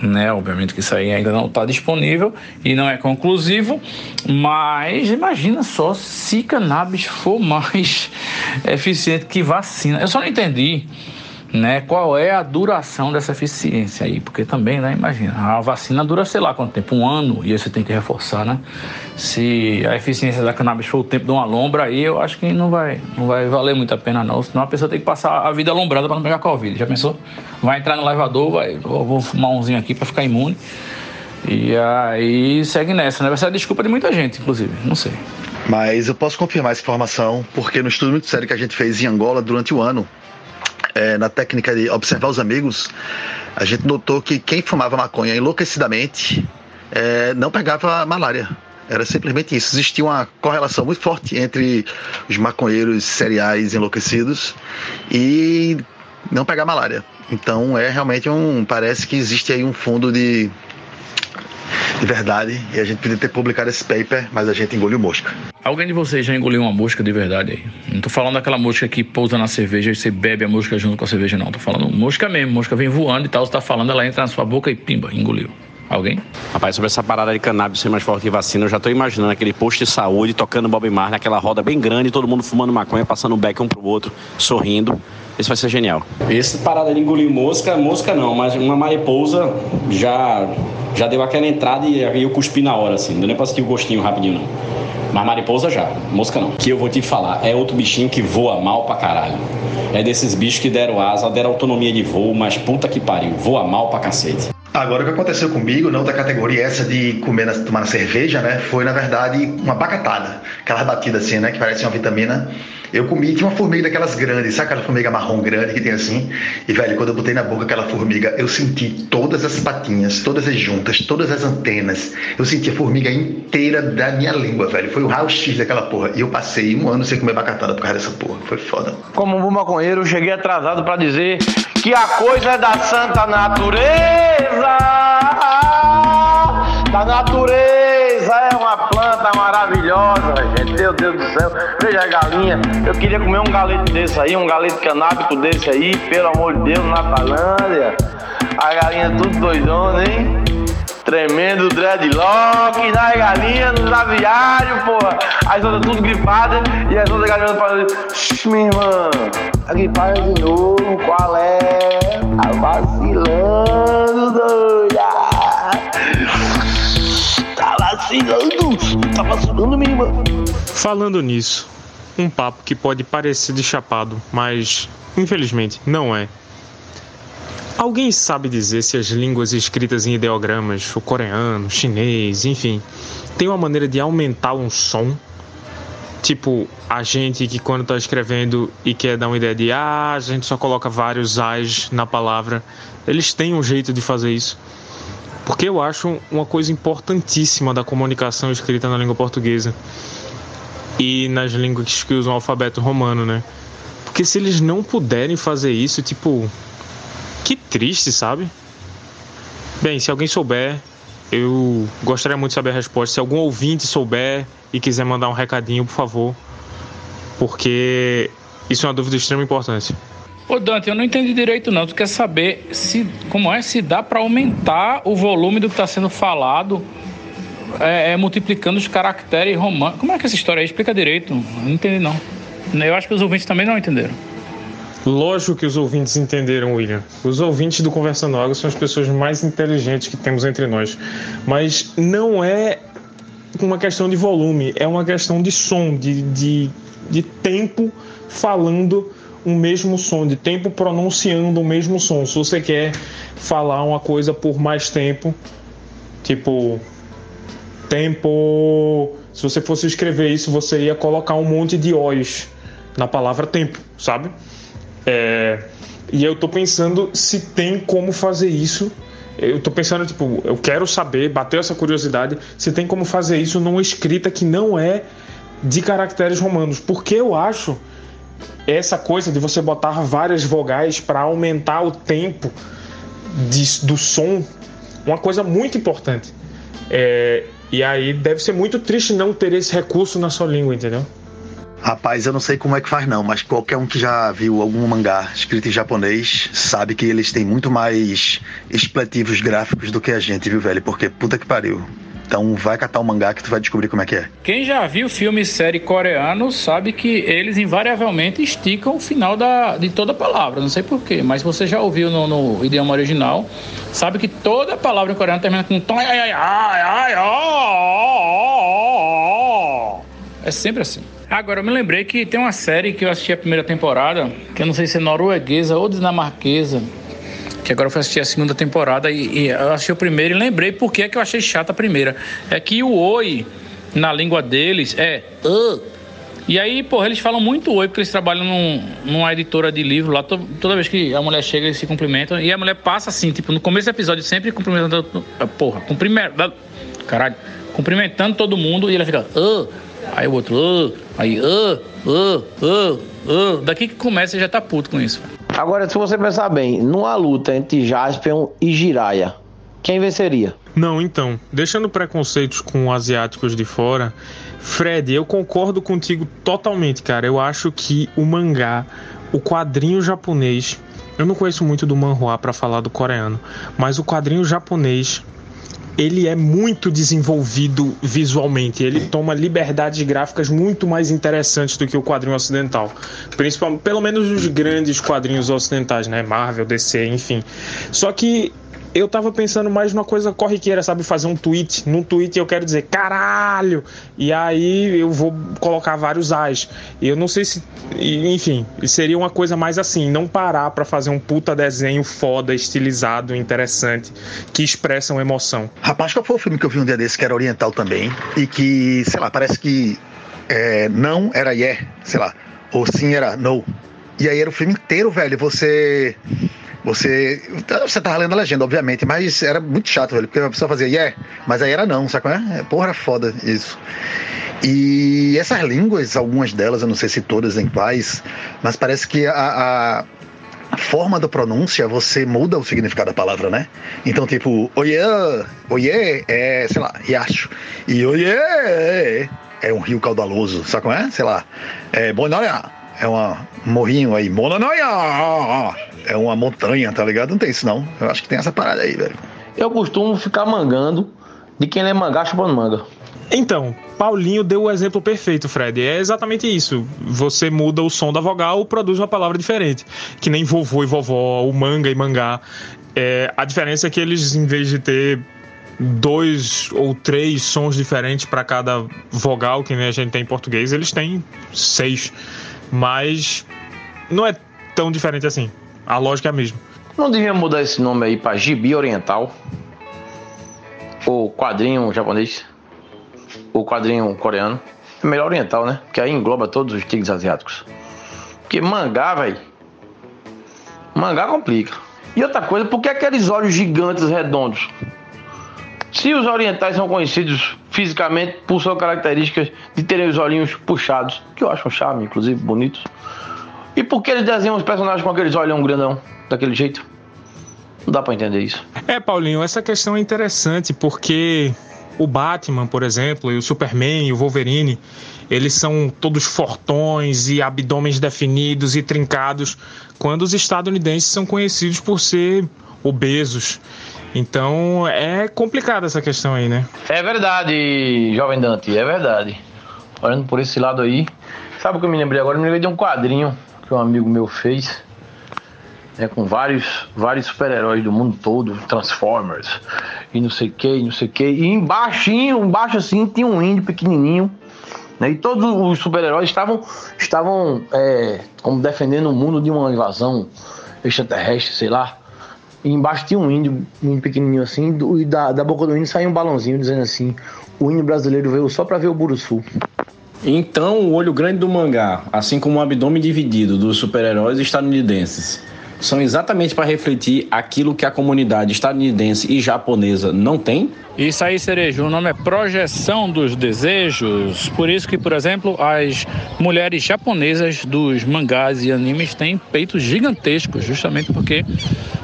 Né? Obviamente que isso aí ainda não está disponível e não é conclusivo, mas imagina só se cannabis for mais eficiente que vacina. Eu só não entendi né? Qual é a duração dessa eficiência aí? Porque também, né? Imagina, a vacina dura sei lá quanto tempo, um ano, e aí você tem que reforçar, né? Se a eficiência da cannabis for o tempo de uma lombra, aí eu acho que não vai, não vai valer muito a pena não. Senão a pessoa tem que passar a vida alombrada para não pegar Covid. Já pensou? Vai entrar no elevador, vai, vou, fumar umzinho aqui para ficar imune. E aí segue nessa, né? Vai ser a desculpa de muita gente, inclusive. Não sei. Mas eu posso confirmar essa informação, porque no estudo muito sério que a gente fez em Angola durante o ano, é, na técnica de observar os amigos, a gente notou que quem fumava maconha enlouquecidamente é, não pegava malária. Era simplesmente isso. Existia uma correlação muito forte entre os maconheiros seriais enlouquecidos e não pegar malária. Então é realmente um. Parece que existe aí um fundo de de verdade. E a gente podia ter publicado esse paper, mas a gente engoliu mosca. Alguém de vocês já engoliu uma mosca de verdade aí? Não tô falando daquela mosca que pousa na cerveja e você bebe a mosca junto com a cerveja, não. Tô falando mosca mesmo. Mosca vem voando e tal, você tá falando, ela entra na sua boca e pimba, engoliu. Alguém? Rapaz, sobre essa parada de cannabis ser mais forte que vacina, eu já tô imaginando aquele posto de saúde tocando Bob Marley, naquela roda bem grande, todo mundo fumando maconha, passando um beck um pro outro, sorrindo. Isso vai ser genial. Esse parada de engolir mosca, mosca não, mas uma mariposa já já deu aquela entrada e eu cuspi na hora, assim. Não deu nem pra sentir o gostinho rapidinho, não. Mas mariposa já, mosca não. Que eu vou te falar, é outro bichinho que voa mal pra caralho. É desses bichos que deram asa, deram autonomia de voo, mas puta que pariu, voa mal pra cacete. Agora, o que aconteceu comigo, na outra categoria, essa de comer, na, tomar na cerveja, né? Foi, na verdade, uma bacatada. Aquelas batidas assim, né? Que parece uma vitamina. Eu comi, tinha uma formiga daquelas grandes, sabe aquela formiga marrom grande que tem assim? E, velho, quando eu botei na boca aquela formiga, eu senti todas as patinhas, todas as juntas, todas as antenas. Eu senti a formiga inteira da minha língua, velho. Foi o raio-x daquela porra. E eu passei um ano sem comer bacatada por causa dessa porra. Foi foda. Como um bom maconheiro, eu cheguei atrasado pra dizer que a coisa é da santa natureza. Da natureza é uma planta maravilhosa, gente. Meu Deus do céu. Veja a galinha. Eu queria comer um galeto desse aí, um galeto canábico desse aí, pelo amor de Deus, na Tailândia. A galinha tudo doidona, hein? Tremendo dreadlock nas galinhas, nos aviários, porra. As outras tudo gripadas e as outras galinhas falando, minha irmã, a gripada de novo, qual é? Tá vacilando, doida. Vacilando, tá vacilando, minha irmã. Falando nisso, um papo que pode parecer de chapado, mas infelizmente não é. Alguém sabe dizer se as línguas escritas em ideogramas, o coreano, chinês, enfim, tem uma maneira de aumentar um som? Tipo, a gente que quando tá escrevendo e quer dar uma ideia de ah, a gente só coloca vários as na palavra, eles têm um jeito de fazer isso. Porque eu acho uma coisa importantíssima da comunicação escrita na língua portuguesa e nas línguas que usam o alfabeto romano, né? Porque se eles não puderem fazer isso, tipo, que triste, sabe? Bem, se alguém souber, eu gostaria muito de saber a resposta. Se algum ouvinte souber e quiser mandar um recadinho, por favor, porque isso é uma dúvida de extrema importância. Ô Dante, eu não entendi direito não. Tu quer saber se como é se dá para aumentar o volume do que está sendo falado, é, é, multiplicando os caracteres romanos. Como é que é essa história aí? Explica direito. Não entendi não. Eu acho que os ouvintes também não entenderam. Lógico que os ouvintes entenderam, William. Os ouvintes do Conversando Água são as pessoas mais inteligentes que temos entre nós. Mas não é uma questão de volume, é uma questão de som, de, de, de tempo falando o mesmo som, de tempo pronunciando o mesmo som. Se você quer falar uma coisa por mais tempo, tipo tempo. Se você fosse escrever isso, você ia colocar um monte de O's na palavra tempo, sabe? É, e eu tô pensando se tem como fazer isso. Eu tô pensando, tipo, eu quero saber, bateu essa curiosidade, se tem como fazer isso numa escrita que não é de caracteres romanos. Porque eu acho essa coisa de você botar várias vogais para aumentar o tempo de, do som uma coisa muito importante. É, e aí deve ser muito triste não ter esse recurso na sua língua, entendeu? Rapaz, eu não sei como é que faz não, mas qualquer um que já viu algum mangá escrito em japonês sabe que eles têm muito mais expletivos gráficos do que a gente, viu, velho? Porque puta que pariu. Então vai catar o mangá que tu vai descobrir como é que é. Quem já viu filme e série coreano sabe que eles invariavelmente esticam o final da, de toda palavra. Não sei porquê, mas você já ouviu no, no idioma original, sabe que toda palavra em coreano termina com tom. É sempre assim. Agora, eu me lembrei que tem uma série que eu assisti a primeira temporada, que eu não sei se é norueguesa ou dinamarquesa, que agora eu fui assistir a segunda temporada e, e eu achei o primeiro e lembrei por que, é que eu achei chata a primeira. É que o oi na língua deles é uh. E aí, porra, eles falam muito oi, porque eles trabalham num, numa editora de livro lá. To, toda vez que a mulher chega, eles se cumprimentam. E a mulher passa assim, tipo, no começo do episódio, sempre cumprimentando. Porra, cumprimentando. Caralho, cumprimentando todo mundo e ela fica. Uh. Aí o outro, uh, aí, uh, uh, uh, uh. Daqui que começa já tá puto com isso. Agora, se você pensar bem, numa luta entre Jaspion e Jiraya, quem venceria? Não, então, deixando preconceitos com asiáticos de fora, Fred, eu concordo contigo totalmente, cara. Eu acho que o mangá, o quadrinho japonês, eu não conheço muito do manhua para falar do coreano, mas o quadrinho japonês ele é muito desenvolvido visualmente. Ele toma liberdades gráficas muito mais interessantes do que o quadrinho ocidental. Principalmente, pelo menos os grandes quadrinhos ocidentais, né? Marvel, DC, enfim. Só que eu tava pensando mais numa coisa corriqueira, sabe? Fazer um tweet. Num tweet eu quero dizer caralho! E aí eu vou colocar vários as. Eu não sei se. Enfim, seria uma coisa mais assim, não parar para fazer um puta desenho foda, estilizado, interessante, que expressa uma emoção. Rapaz, qual foi o filme que eu vi um dia desse que era oriental também? E que, sei lá, parece que é, não era yeah, sei lá, ou sim era no. E aí era o filme inteiro, velho. Você. Você. Você tava lendo a legenda, obviamente, mas era muito chato, velho. Porque a pessoa fazia yeah, mas aí era não, sabe qual é? Porra, era foda isso. E essas línguas, algumas delas, eu não sei se todas em quais, mas parece que a, a forma da pronúncia, você muda o significado da palavra, né? Então, tipo, oiê, oiê é, sei lá, riacho. E oiê é, é um rio caudaloso, sabe como é? Sei lá, é Bonoia, é uma, um morrinho aí, Mononoia, é uma montanha, tá ligado? Não tem isso não, eu acho que tem essa parada aí, velho. Eu costumo ficar mangando de quem lê mangá chupando manga. Então, Paulinho deu o exemplo perfeito, Fred. É exatamente isso. Você muda o som da vogal, produz uma palavra diferente. Que nem vovô e vovó, o manga e mangá. É, a diferença é que eles, em vez de ter dois ou três sons diferentes para cada vogal, que nem a gente tem em português, eles têm seis. Mas não é tão diferente assim. A lógica é a mesma. Não devia mudar esse nome aí pra Gibi Oriental? Ou quadrinho japonês? Ou quadrinho coreano? É melhor oriental, né? Porque aí engloba todos os tigres asiáticos. Porque mangá, velho. Mangá complica. E outra coisa, por que aqueles olhos gigantes redondos? Se os orientais são conhecidos fisicamente por suas características de terem os olhinhos puxados, que eu acho um charme, inclusive, bonitos. E por que eles desenham os personagens com aqueles olhos grandão, daquele jeito? Não dá pra entender isso. É, Paulinho, essa questão é interessante porque o Batman, por exemplo, e o Superman e o Wolverine, eles são todos fortões e abdômenes definidos e trincados, quando os estadunidenses são conhecidos por ser obesos. Então é complicada essa questão aí, né? É verdade, jovem Dante, é verdade. Olhando por esse lado aí, sabe o que eu me lembrei agora? Eu me lembrei de um quadrinho que um amigo meu fez, né, com vários, vários super-heróis do mundo todo, Transformers, e não sei o que, não sei o que. E embaixo, embaixo assim, tinha um índio pequenininho, né, e todos os super-heróis estavam, estavam é, como defendendo o mundo de uma invasão extraterrestre, sei lá. E embaixo tinha um índio, um índio pequenininho assim, do, e da, da boca do índio saiu um balãozinho dizendo assim: o índio brasileiro veio só pra ver o Buruçu. Então, o olho grande do mangá, assim como o abdômen dividido dos super-heróis estadunidenses, são exatamente para refletir aquilo que a comunidade estadunidense e japonesa não tem? Isso aí, Cerejo, o nome é projeção dos desejos. Por isso que, por exemplo, as mulheres japonesas dos mangás e animes têm peitos gigantescos, justamente porque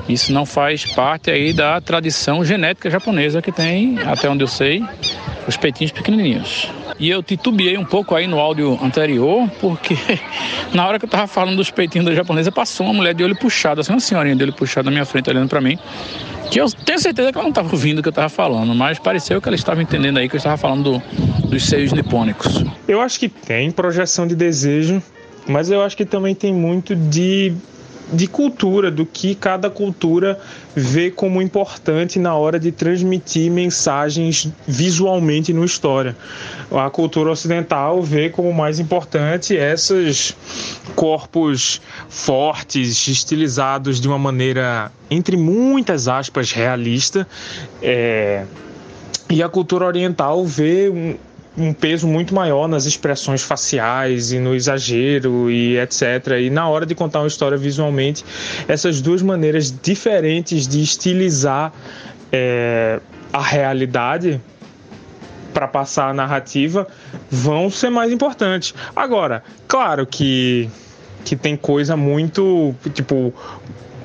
isso não faz parte aí da tradição genética japonesa que tem, até onde eu sei, os peitinhos pequenininhos. E eu titubeei um pouco aí no áudio anterior, porque na hora que eu tava falando dos peitinhos da japonesa, passou uma mulher de olho puxado, assim, uma senhorinha de olho puxado na minha frente, olhando para mim. Que eu tenho certeza que ela não estava ouvindo o que eu estava falando, mas pareceu que ela estava entendendo aí que eu estava falando do, dos seios nipônicos. Eu acho que tem projeção de desejo, mas eu acho que também tem muito de de cultura, do que cada cultura vê como importante na hora de transmitir mensagens visualmente no história. A cultura ocidental vê como mais importante esses corpos fortes, estilizados de uma maneira, entre muitas aspas, realista. É... E a cultura oriental vê um, um peso muito maior nas expressões faciais e no exagero e etc. E na hora de contar uma história visualmente, essas duas maneiras diferentes de estilizar é, a realidade para passar a narrativa vão ser mais importantes. Agora, claro que que tem coisa muito tipo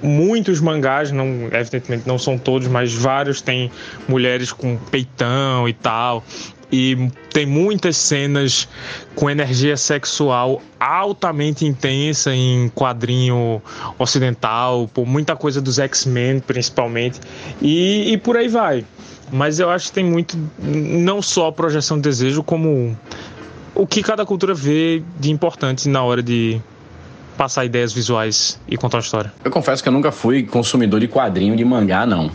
muitos mangás, não, evidentemente não são todos, mas vários têm mulheres com peitão e tal e tem muitas cenas com energia sexual altamente intensa em quadrinho ocidental, por muita coisa dos X-Men principalmente, e, e por aí vai. Mas eu acho que tem muito, não só a projeção de desejo, como o que cada cultura vê de importante na hora de passar ideias visuais e contar uma história. Eu confesso que eu nunca fui consumidor de quadrinho de mangá, não.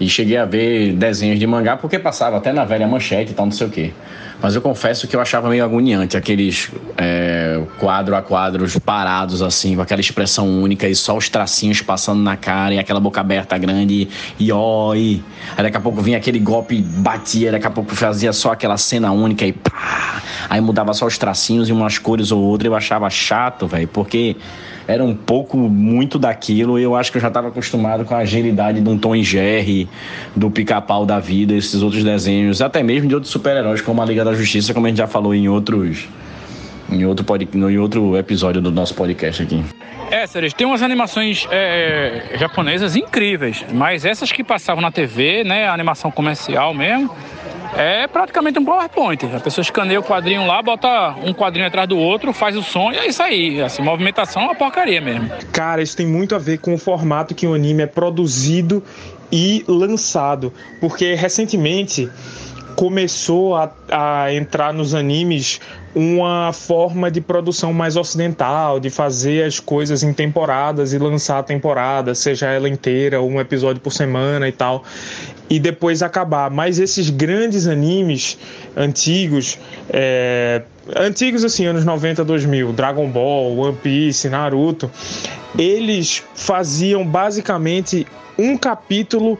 E cheguei a ver desenhos de mangá porque passava até na velha manchete e tal, não sei o quê. Mas eu confesso que eu achava meio agoniante aqueles é, quadro a quadros parados, assim, com aquela expressão única e só os tracinhos passando na cara e aquela boca aberta grande e e aí daqui a pouco vinha aquele golpe, batia, daqui a pouco fazia só aquela cena única e pá, aí mudava só os tracinhos e umas cores ou outra, eu achava chato, velho, porque era um pouco muito daquilo. Eu acho que eu já estava acostumado com a agilidade de um Tom e Jerry, do Pica-Pau da vida, esses outros desenhos, até mesmo de outros super-heróis como a Liga da Justiça, como a gente já falou em outros em outro, pod, em outro episódio do nosso podcast aqui. É, Ceres, tem umas animações é, japonesas incríveis, mas essas que passavam na TV, né, a animação comercial mesmo, é praticamente um PowerPoint. A pessoa escaneia o quadrinho lá, bota um quadrinho atrás do outro, faz o som e é isso aí. Assim, movimentação é uma porcaria mesmo. Cara, isso tem muito a ver com o formato que o anime é produzido e lançado. Porque recentemente começou a, a entrar nos animes uma forma de produção mais ocidental, de fazer as coisas em temporadas e lançar a temporada, seja ela inteira um episódio por semana e tal, e depois acabar. Mas esses grandes animes antigos, é, antigos assim, anos 90, 2000, Dragon Ball, One Piece, Naruto, eles faziam basicamente um capítulo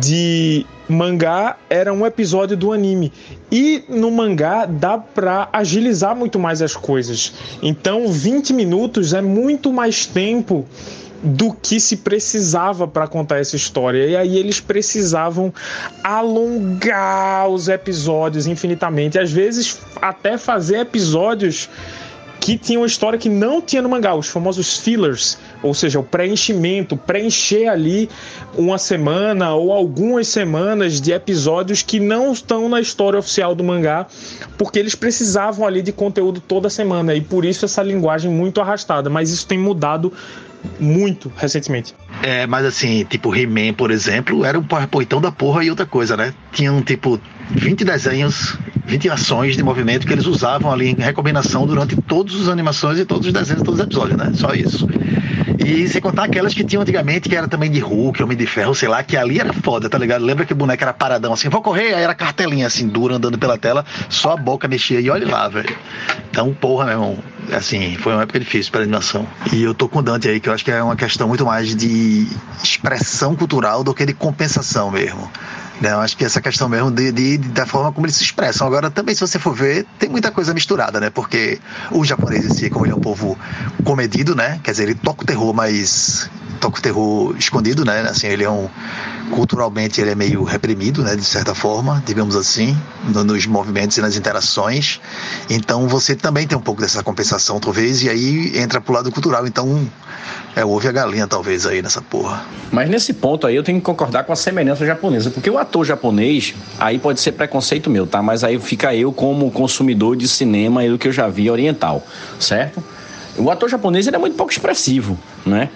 de mangá era um episódio do anime. E no mangá dá pra agilizar muito mais as coisas. Então 20 minutos é muito mais tempo do que se precisava para contar essa história. E aí eles precisavam alongar os episódios infinitamente, às vezes até fazer episódios que tinha uma história que não tinha no mangá, os famosos fillers, ou seja, o preenchimento, preencher ali uma semana ou algumas semanas de episódios que não estão na história oficial do mangá, porque eles precisavam ali de conteúdo toda semana. E por isso essa linguagem muito arrastada, mas isso tem mudado muito recentemente. É, mas assim, tipo He-Man, por exemplo, era um PowerPointão da porra e outra coisa, né? Tinham tipo 20 desenhos, 20 ações de movimento que eles usavam ali em recombinação durante todas as animações e todos os desenhos, todos os episódios, né? Só isso. E sem contar aquelas que tinham antigamente, que era também de Hulk, Homem de Ferro, sei lá, que ali era foda, tá ligado? Lembra que o boneco era paradão assim, vou correr, aí era cartelinha assim, dura, andando pela tela, só a boca mexia e olha lá, velho. Então, porra, meu irmão, assim, foi uma época difícil para animação. E eu tô com o Dante aí, que eu acho que é uma questão muito mais de expressão cultural do que de compensação mesmo. Né? Eu acho que essa questão mesmo de, de, da forma como eles se expressam. Agora, também, se você for ver, tem muita coisa misturada, né? Porque o japonês em si, como ele é um povo comedido, né? Quer dizer, ele toca o terror, mas toca o terror escondido, né? Assim, ele é um culturalmente ele é meio reprimido, né, de certa forma, digamos assim, no, nos movimentos e nas interações. Então você também tem um pouco dessa compensação, talvez, e aí entra pro lado cultural. Então é o ovo e a galinha, talvez, aí nessa porra. Mas nesse ponto aí eu tenho que concordar com a semelhança japonesa, porque o ator japonês, aí pode ser preconceito meu, tá? Mas aí fica eu como consumidor de cinema e do que eu já vi oriental, certo? O ator japonês ele é muito pouco expressivo, né?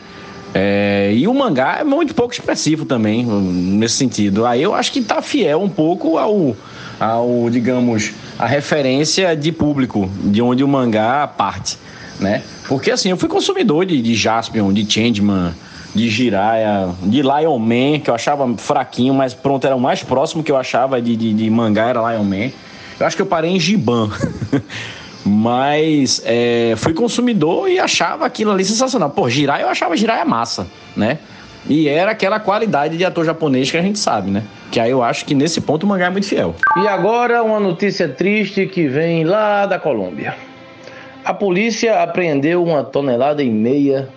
É, e o mangá é muito pouco expressivo também, nesse sentido. Aí eu acho que tá fiel um pouco ao, ao digamos, a referência de público, de onde o mangá parte, né? Porque assim, eu fui consumidor de, de Jaspion, de Changeman, de Jiraiya, de Lion Man, que eu achava fraquinho, mas pronto, era o mais próximo que eu achava de, de, de mangá, era Lion Man. Eu acho que eu parei em Giban. Mas é, fui consumidor e achava aquilo ali sensacional. Pô, Jirai eu achava Jirai massa, né? E era aquela qualidade de ator japonês que a gente sabe, né? Que aí eu acho que nesse ponto o mangá é muito fiel. E agora uma notícia triste que vem lá da Colômbia. A polícia apreendeu uma tonelada e meia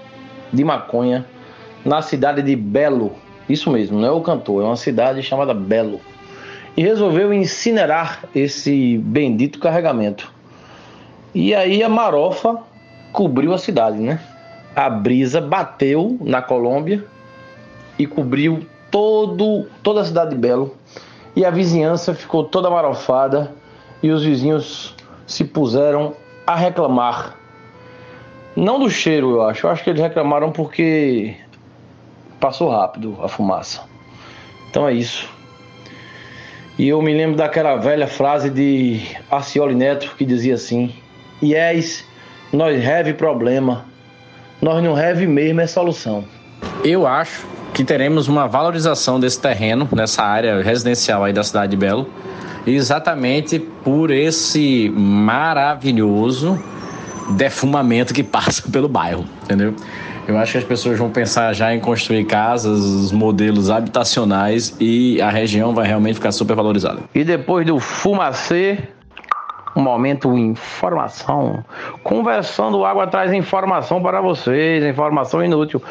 de maconha na cidade de Belo. Isso mesmo, não é o cantor, é uma cidade chamada Belo. E resolveu incinerar esse bendito carregamento. E aí a marofa cobriu a cidade, né? A brisa bateu na Colômbia e cobriu todo, toda a cidade de Belo. E a vizinhança ficou toda marofada e os vizinhos se puseram a reclamar. Não do cheiro, eu acho. Eu acho que eles reclamaram porque passou rápido a fumaça. Então é isso. E eu me lembro daquela velha frase de Arcioli Neto que dizia assim: Yes, nós have problema. Nós não have mesmo é solução. Eu acho que teremos uma valorização desse terreno, nessa área residencial aí da cidade de Belo, exatamente por esse maravilhoso defumamento que passa pelo bairro, entendeu? Eu acho que as pessoas vão pensar já em construir casas, os modelos habitacionais e a região vai realmente ficar super valorizada. E depois do fumacê, um momento informação. Conversando água traz informação para vocês, informação inútil.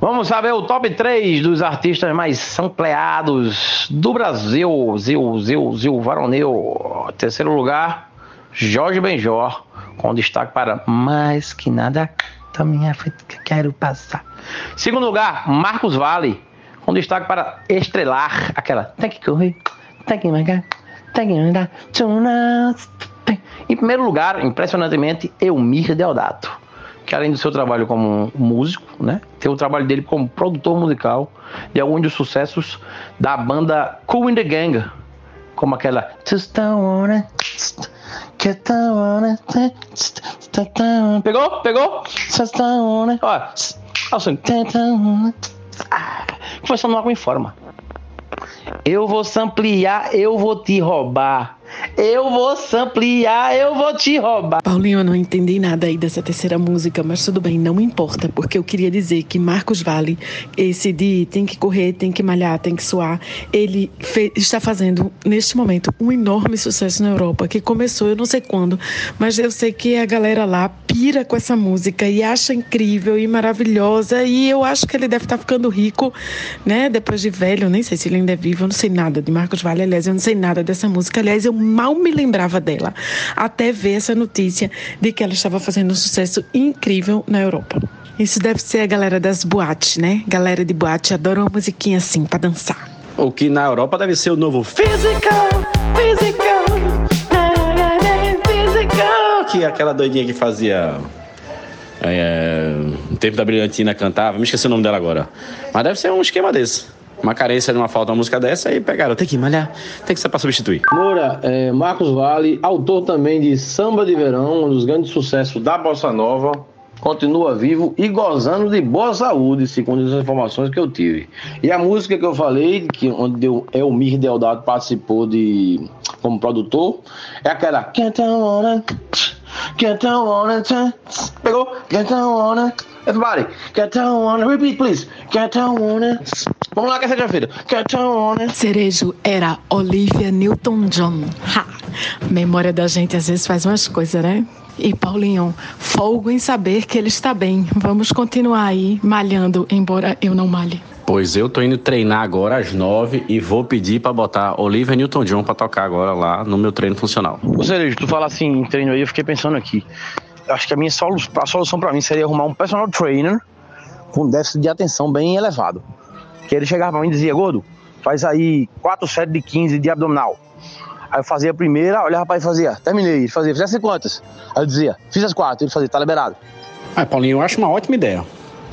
Vamos saber o top 3 dos artistas mais sampleados do Brasil. Zil, Zil, Zil Varoneu. Terceiro lugar, Jorge Benjor, com destaque para Mais Que Nada da Minha Frente Que Quero Passar. Segundo lugar, Marcos Vale, com destaque para Estrelar, aquela Tem que correr, tem que marcar, tem que andar, em primeiro lugar, impressionantemente, Elmir Deodato, que além do seu trabalho como músico, né, tem o trabalho dele como produtor musical de alguns dos sucessos da banda Cool in the Gang, como aquela Pegou? Pegou? Olha, assim, conversando logo em forma. Eu vou samplear, eu vou te roubar. Eu vou ampliar, eu vou te roubar. Paulinho, eu não entendi nada aí dessa terceira música, mas tudo bem, não importa, porque eu queria dizer que Marcos Vale, esse de tem que correr, tem que malhar, tem que suar, ele está fazendo, neste momento, um enorme sucesso na Europa, que começou, eu não sei quando, mas eu sei que a galera lá pira com essa música e acha incrível e maravilhosa, e eu acho que ele deve estar ficando rico, né, depois de velho, eu nem sei se ele ainda é vivo, eu não sei nada de Marcos Vale, aliás, eu não sei nada dessa música, aliás, eu mal me lembrava dela, até ver essa notícia de que ela estava fazendo um sucesso incrível na Europa. Isso deve ser a galera das boates, né? Galera de boate adora uma musiquinha assim para dançar. O que na Europa deve ser o novo Physical, Physical, Physical, que é aquela doidinha que fazia é, no tempo da Brilhantina cantava, me esqueci o nome dela agora. Mas deve ser um esquema desse uma carência de uma falta uma música dessa e pegaram, tem que malhar, tem que ser para substituir. Moura, é, Marcos Vale, autor também de Samba de Verão, um dos grandes sucessos da Bossa Nova, continua vivo e gozando de boa saúde, segundo as informações que eu tive. E a música que eu falei, que onde o Elmir Deodato participou de como produtor, é aquela Pegou? Everybody. Repeat, please. Vamos lá, que essa já feira. Get down on it. Cerejo era Olivia Newton-John. Ha! Memória da gente às vezes faz umas coisas, né? E Paulinho, folgo em saber que ele está bem. Vamos continuar aí malhando, embora eu não malhe. Pois eu tô indo treinar agora às nove e vou pedir para botar Olivia Newton-John para tocar agora lá no meu treino funcional. Ô Cerejo, tu fala assim em treino aí, eu fiquei pensando aqui acho que a minha solução, a solução para mim seria arrumar um personal trainer com déficit de atenção bem elevado. Que ele chegava para mim e dizia, gordo, faz aí 4 séries de 15 de abdominal. Aí eu fazia a primeira, olhava para ele e fazia, terminei. Ele fazia, fizesse quantas? Aí eu dizia, fiz as quatro. Ele fazia, tá liberado. Ah, Paulinho, eu acho uma ótima ideia.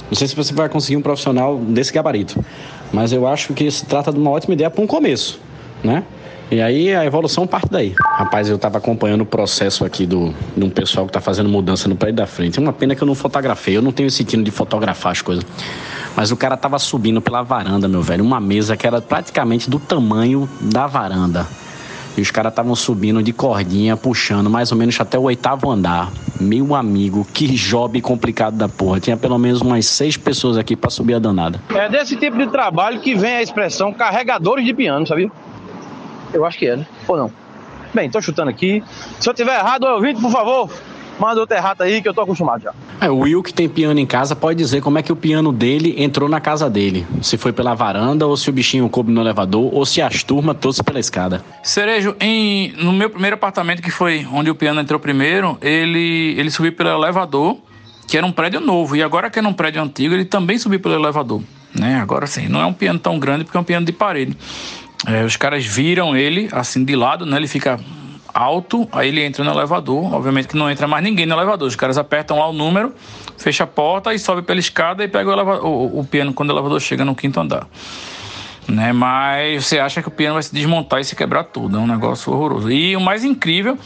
Não sei se você vai conseguir um profissional desse gabarito, mas eu acho que se trata de uma ótima ideia para um começo, né? E aí a evolução parte daí. Rapaz, eu estava acompanhando o processo aqui do, de um pessoal que está fazendo mudança no prédio da frente. É uma pena que eu não fotografei, eu não tenho esse tino de fotografar as coisas. Mas o cara tava subindo pela varanda, meu velho, uma mesa que era praticamente do tamanho da varanda. E os caras estavam subindo de cordinha, puxando mais ou menos até o oitavo andar. Meu amigo, que job complicado da porra. Tinha pelo menos umas seis pessoas aqui para subir a danada. É desse tipo de trabalho que vem a expressão carregadores de piano, sabia? Eu acho que é, né? Ou não? Bem, tô chutando aqui. Se eu tiver errado, ouvinte, por favor, manda outra errata aí que eu tô acostumado já. É, o Will que tem piano em casa pode dizer como é que o piano dele entrou na casa dele. Se foi pela varanda, ou se o bichinho coube no elevador, ou se as turmas trouxe pela escada. Cerejo, em, no meu primeiro apartamento, que foi onde o piano entrou primeiro, ele, ele subiu pelo elevador, que era um prédio novo. E agora que era um prédio antigo, ele também subiu pelo elevador. Né? Agora sim, não é um piano tão grande porque é um piano de parede. É, os caras viram ele assim de lado, né? Ele fica alto, aí ele entra no elevador. Obviamente que não entra mais ninguém no elevador. Os caras apertam lá o número, fecha a porta e sobe pela escada e pega o, elevador, o, o piano quando o elevador chega no quinto andar. Né? Mas você acha que o piano vai se desmontar e se quebrar tudo. É um negócio horroroso. E o mais incrível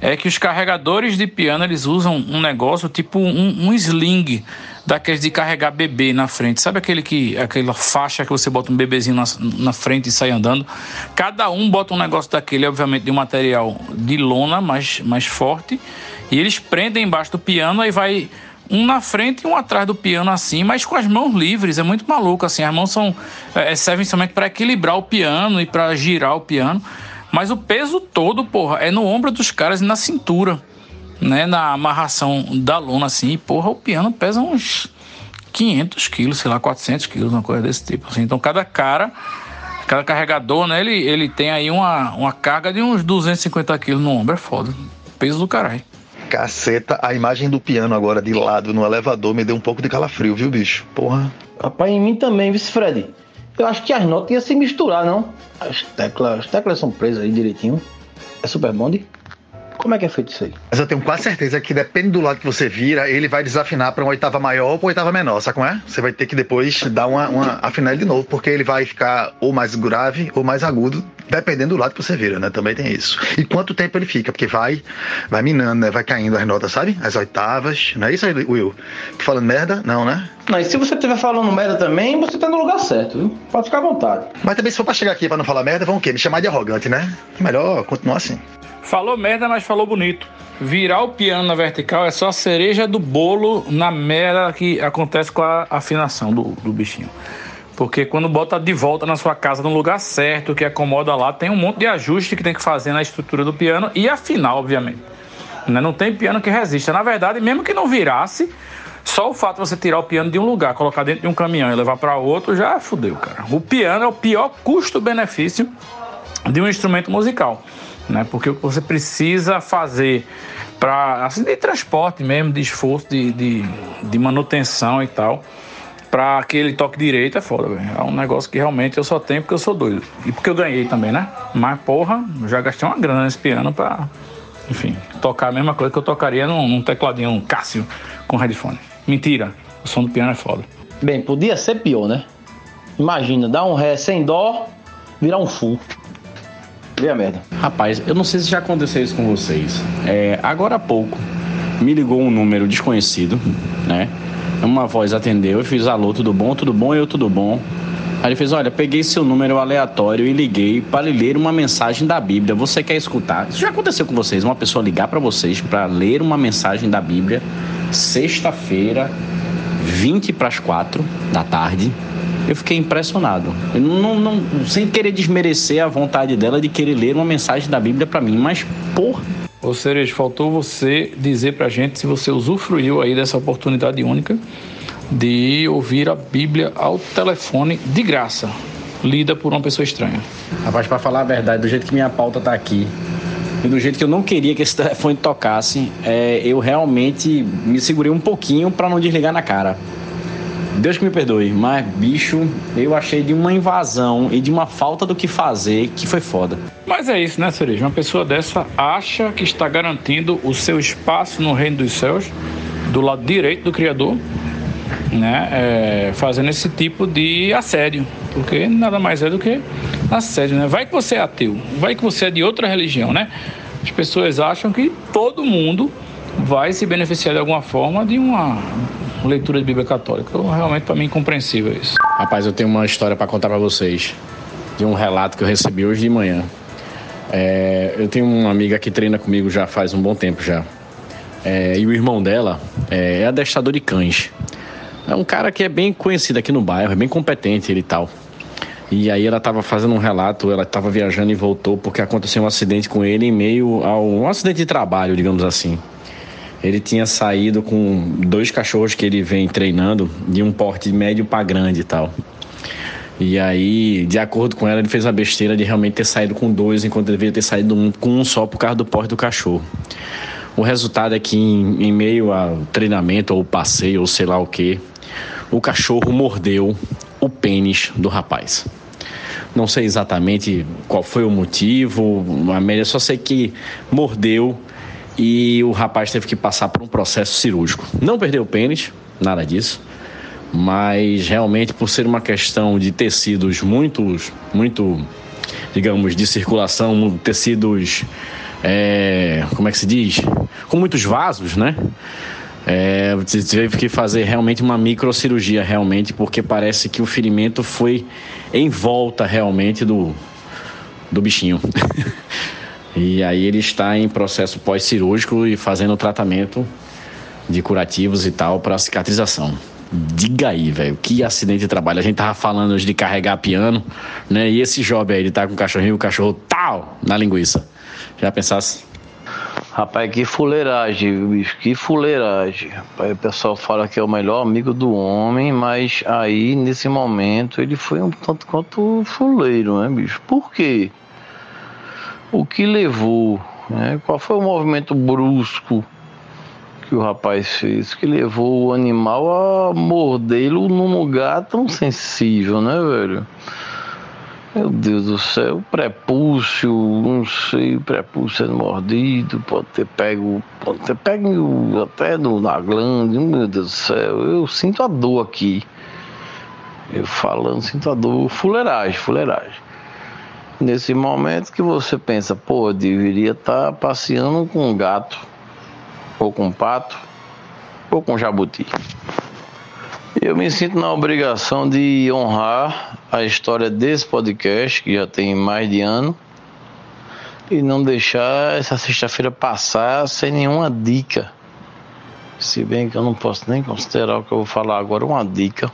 é que os carregadores de piano eles usam um negócio tipo um, um sling daqueles de carregar bebê na frente. Sabe aquele que aquela faixa que você bota um bebezinho na, na frente e sai andando? Cada um bota um negócio daquele, obviamente de um material de lona mais, mais forte, e eles prendem embaixo do piano e vai um na frente e um atrás do piano assim, mas com as mãos livres. É muito maluco assim. As mãos são é, servem somente para equilibrar o piano e para girar o piano. Mas o peso todo, porra, é no ombro dos caras e na cintura, né? Na amarração da lona, assim. E, porra, o piano pesa uns 500 quilos, sei lá, 400 quilos, uma coisa desse tipo. Assim. Então, cada cara, cada carregador, né? Ele, ele tem aí uma, uma carga de uns 250 quilos no ombro. É foda. Peso do caralho. Caceta, a imagem do piano agora de lado no elevador me deu um pouco de calafrio, viu, bicho? Porra. Rapaz, em mim também, vice Fred. Eu acho que as notas iam se misturar, não? As teclas, as teclas são presas aí direitinho. É super bonde? Como é que é feito isso aí? Mas eu tenho quase certeza que depende do lado que você vira, ele vai desafinar para uma oitava maior ou uma oitava menor, sabe como é? Você vai ter que depois dar uma, uma afinar ele de novo, porque ele vai ficar ou mais grave ou mais agudo, dependendo do lado que você vira, né? Também tem isso. E quanto tempo ele fica, porque vai vai minando, né? Vai caindo as notas, sabe? As oitavas. Não é isso aí, Will? Tô falando merda? Não, né? Não, e se você estiver falando merda também, você tá no lugar certo, viu? Pode ficar à vontade. Mas também se for pra chegar aqui pra não falar merda, vão o quê? Me chamar de arrogante, né? Melhor continuar assim. Falou merda, mas falou bonito. Virar o piano na vertical é só a cereja do bolo na merda que acontece com a afinação do, do bichinho. Porque quando bota de volta na sua casa no lugar certo, que acomoda lá, tem um monte de ajuste que tem que fazer na estrutura do piano e afinar, obviamente. Né? Não tem piano que resista. Na verdade, mesmo que não virasse, só o fato de você tirar o piano de um lugar, colocar dentro de um caminhão e levar para outro, já fudeu, cara. O piano é o pior custo-benefício de um instrumento musical né? Porque o que você precisa fazer para assim de transporte mesmo, de esforço, de, de, de manutenção e tal, para aquele toque direito é foda, velho. É um negócio que realmente eu só tenho porque eu sou doido. E porque eu ganhei também, né? Mas, porra, já gastei uma grana nesse piano pra, enfim, tocar a mesma coisa que eu tocaria num, num tecladinho um Cássio com headphone. Mentira, o som do piano é foda. Bem, podia ser pior, né? Imagina, dar um ré sem dó, virar um full. Vê a merda. Rapaz, eu não sei se já aconteceu isso com vocês. É, agora há pouco me ligou um número desconhecido, né? Uma voz atendeu, eu fiz alô, tudo bom, tudo bom, eu tudo bom. Aí ele fez: Olha, peguei seu número aleatório e liguei para ler uma mensagem da Bíblia. Você quer escutar? Isso já aconteceu com vocês? Uma pessoa ligar para vocês para ler uma mensagem da Bíblia, sexta-feira, 20 para as 4 da tarde. Eu fiquei impressionado. Eu não, não, sem querer desmerecer a vontade dela de querer ler uma mensagem da Bíblia para mim, mas porra. Ô Cerejo, faltou você dizer pra gente se você usufruiu aí dessa oportunidade única de ouvir a Bíblia ao telefone de graça, lida por uma pessoa estranha. Rapaz, para falar a verdade, do jeito que minha pauta tá aqui, e do jeito que eu não queria que esse telefone tocasse, é, eu realmente me segurei um pouquinho para não desligar na cara. Deus que me perdoe, mas bicho, eu achei de uma invasão e de uma falta do que fazer que foi foda. Mas é isso, né, Cereja? Uma pessoa dessa acha que está garantindo o seu espaço no reino dos céus, do lado direito do Criador, né? É, fazendo esse tipo de assédio, porque nada mais é do que assédio, né? Vai que você é ateu, vai que você é de outra religião, né? As pessoas acham que todo mundo vai se beneficiar de alguma forma de uma leitura de Bíblia Católica. Então, realmente, para mim, incompreensível isso. Rapaz, eu tenho uma história para contar para vocês, de um relato que eu recebi hoje de manhã. É, eu tenho uma amiga que treina comigo já faz um bom tempo já. É, e o irmão dela é, é adestrador de cães. É um cara que é bem conhecido aqui no bairro, é bem competente ele e tal. E aí ela estava fazendo um relato, ela estava viajando e voltou porque aconteceu um acidente com ele em meio a um acidente de trabalho, digamos assim ele tinha saído com dois cachorros que ele vem treinando de um porte médio para grande e tal. E aí, de acordo com ela, ele fez a besteira de realmente ter saído com dois, enquanto ele deveria ter saído um, com um só por causa do porte do cachorro. O resultado é que, em, em meio ao treinamento, ou passeio, ou sei lá o que, o cachorro mordeu o pênis do rapaz. Não sei exatamente qual foi o motivo, a média só sei que mordeu e o rapaz teve que passar por um processo cirúrgico. Não perdeu o pênis, nada disso, mas realmente por ser uma questão de tecidos muito, muito, digamos, de circulação, tecidos é, como é que se diz? Com muitos vasos, né? É, teve que fazer realmente uma microcirurgia, realmente, porque parece que o ferimento foi em volta realmente do, do bichinho. e aí ele está em processo pós-cirúrgico e fazendo tratamento de curativos e tal para cicatrização. Diga aí, velho, que acidente de trabalho. A gente tava falando hoje de carregar piano, né? E esse job aí, ele tá com o cachorrinho, o cachorro tal na linguiça. Já pensasse? Rapaz, que fuleiragem, bicho, que fuleiragem. O pessoal fala que é o melhor amigo do homem, mas aí, nesse momento, ele foi um tanto quanto fuleiro, né, bicho? Por quê? O que levou, né? Qual foi o movimento brusco que o rapaz fez que levou o animal a mordê-lo num lugar tão sensível, né, velho? Meu Deus do céu, prepúcio, não sei, prepúcio sendo mordido, pode ter pego, pode ter pego até no, na glande, meu Deus do céu, eu sinto a dor aqui. Eu falando, sinto a dor, fuleiragem, fuleiragem. Nesse momento que você pensa, pô, deveria estar tá passeando com um gato ou com pato, ou com jabuti. Eu me sinto na obrigação de honrar a história desse podcast, que já tem mais de ano, e não deixar essa sexta-feira passar sem nenhuma dica. Se bem que eu não posso nem considerar o que eu vou falar agora uma dica,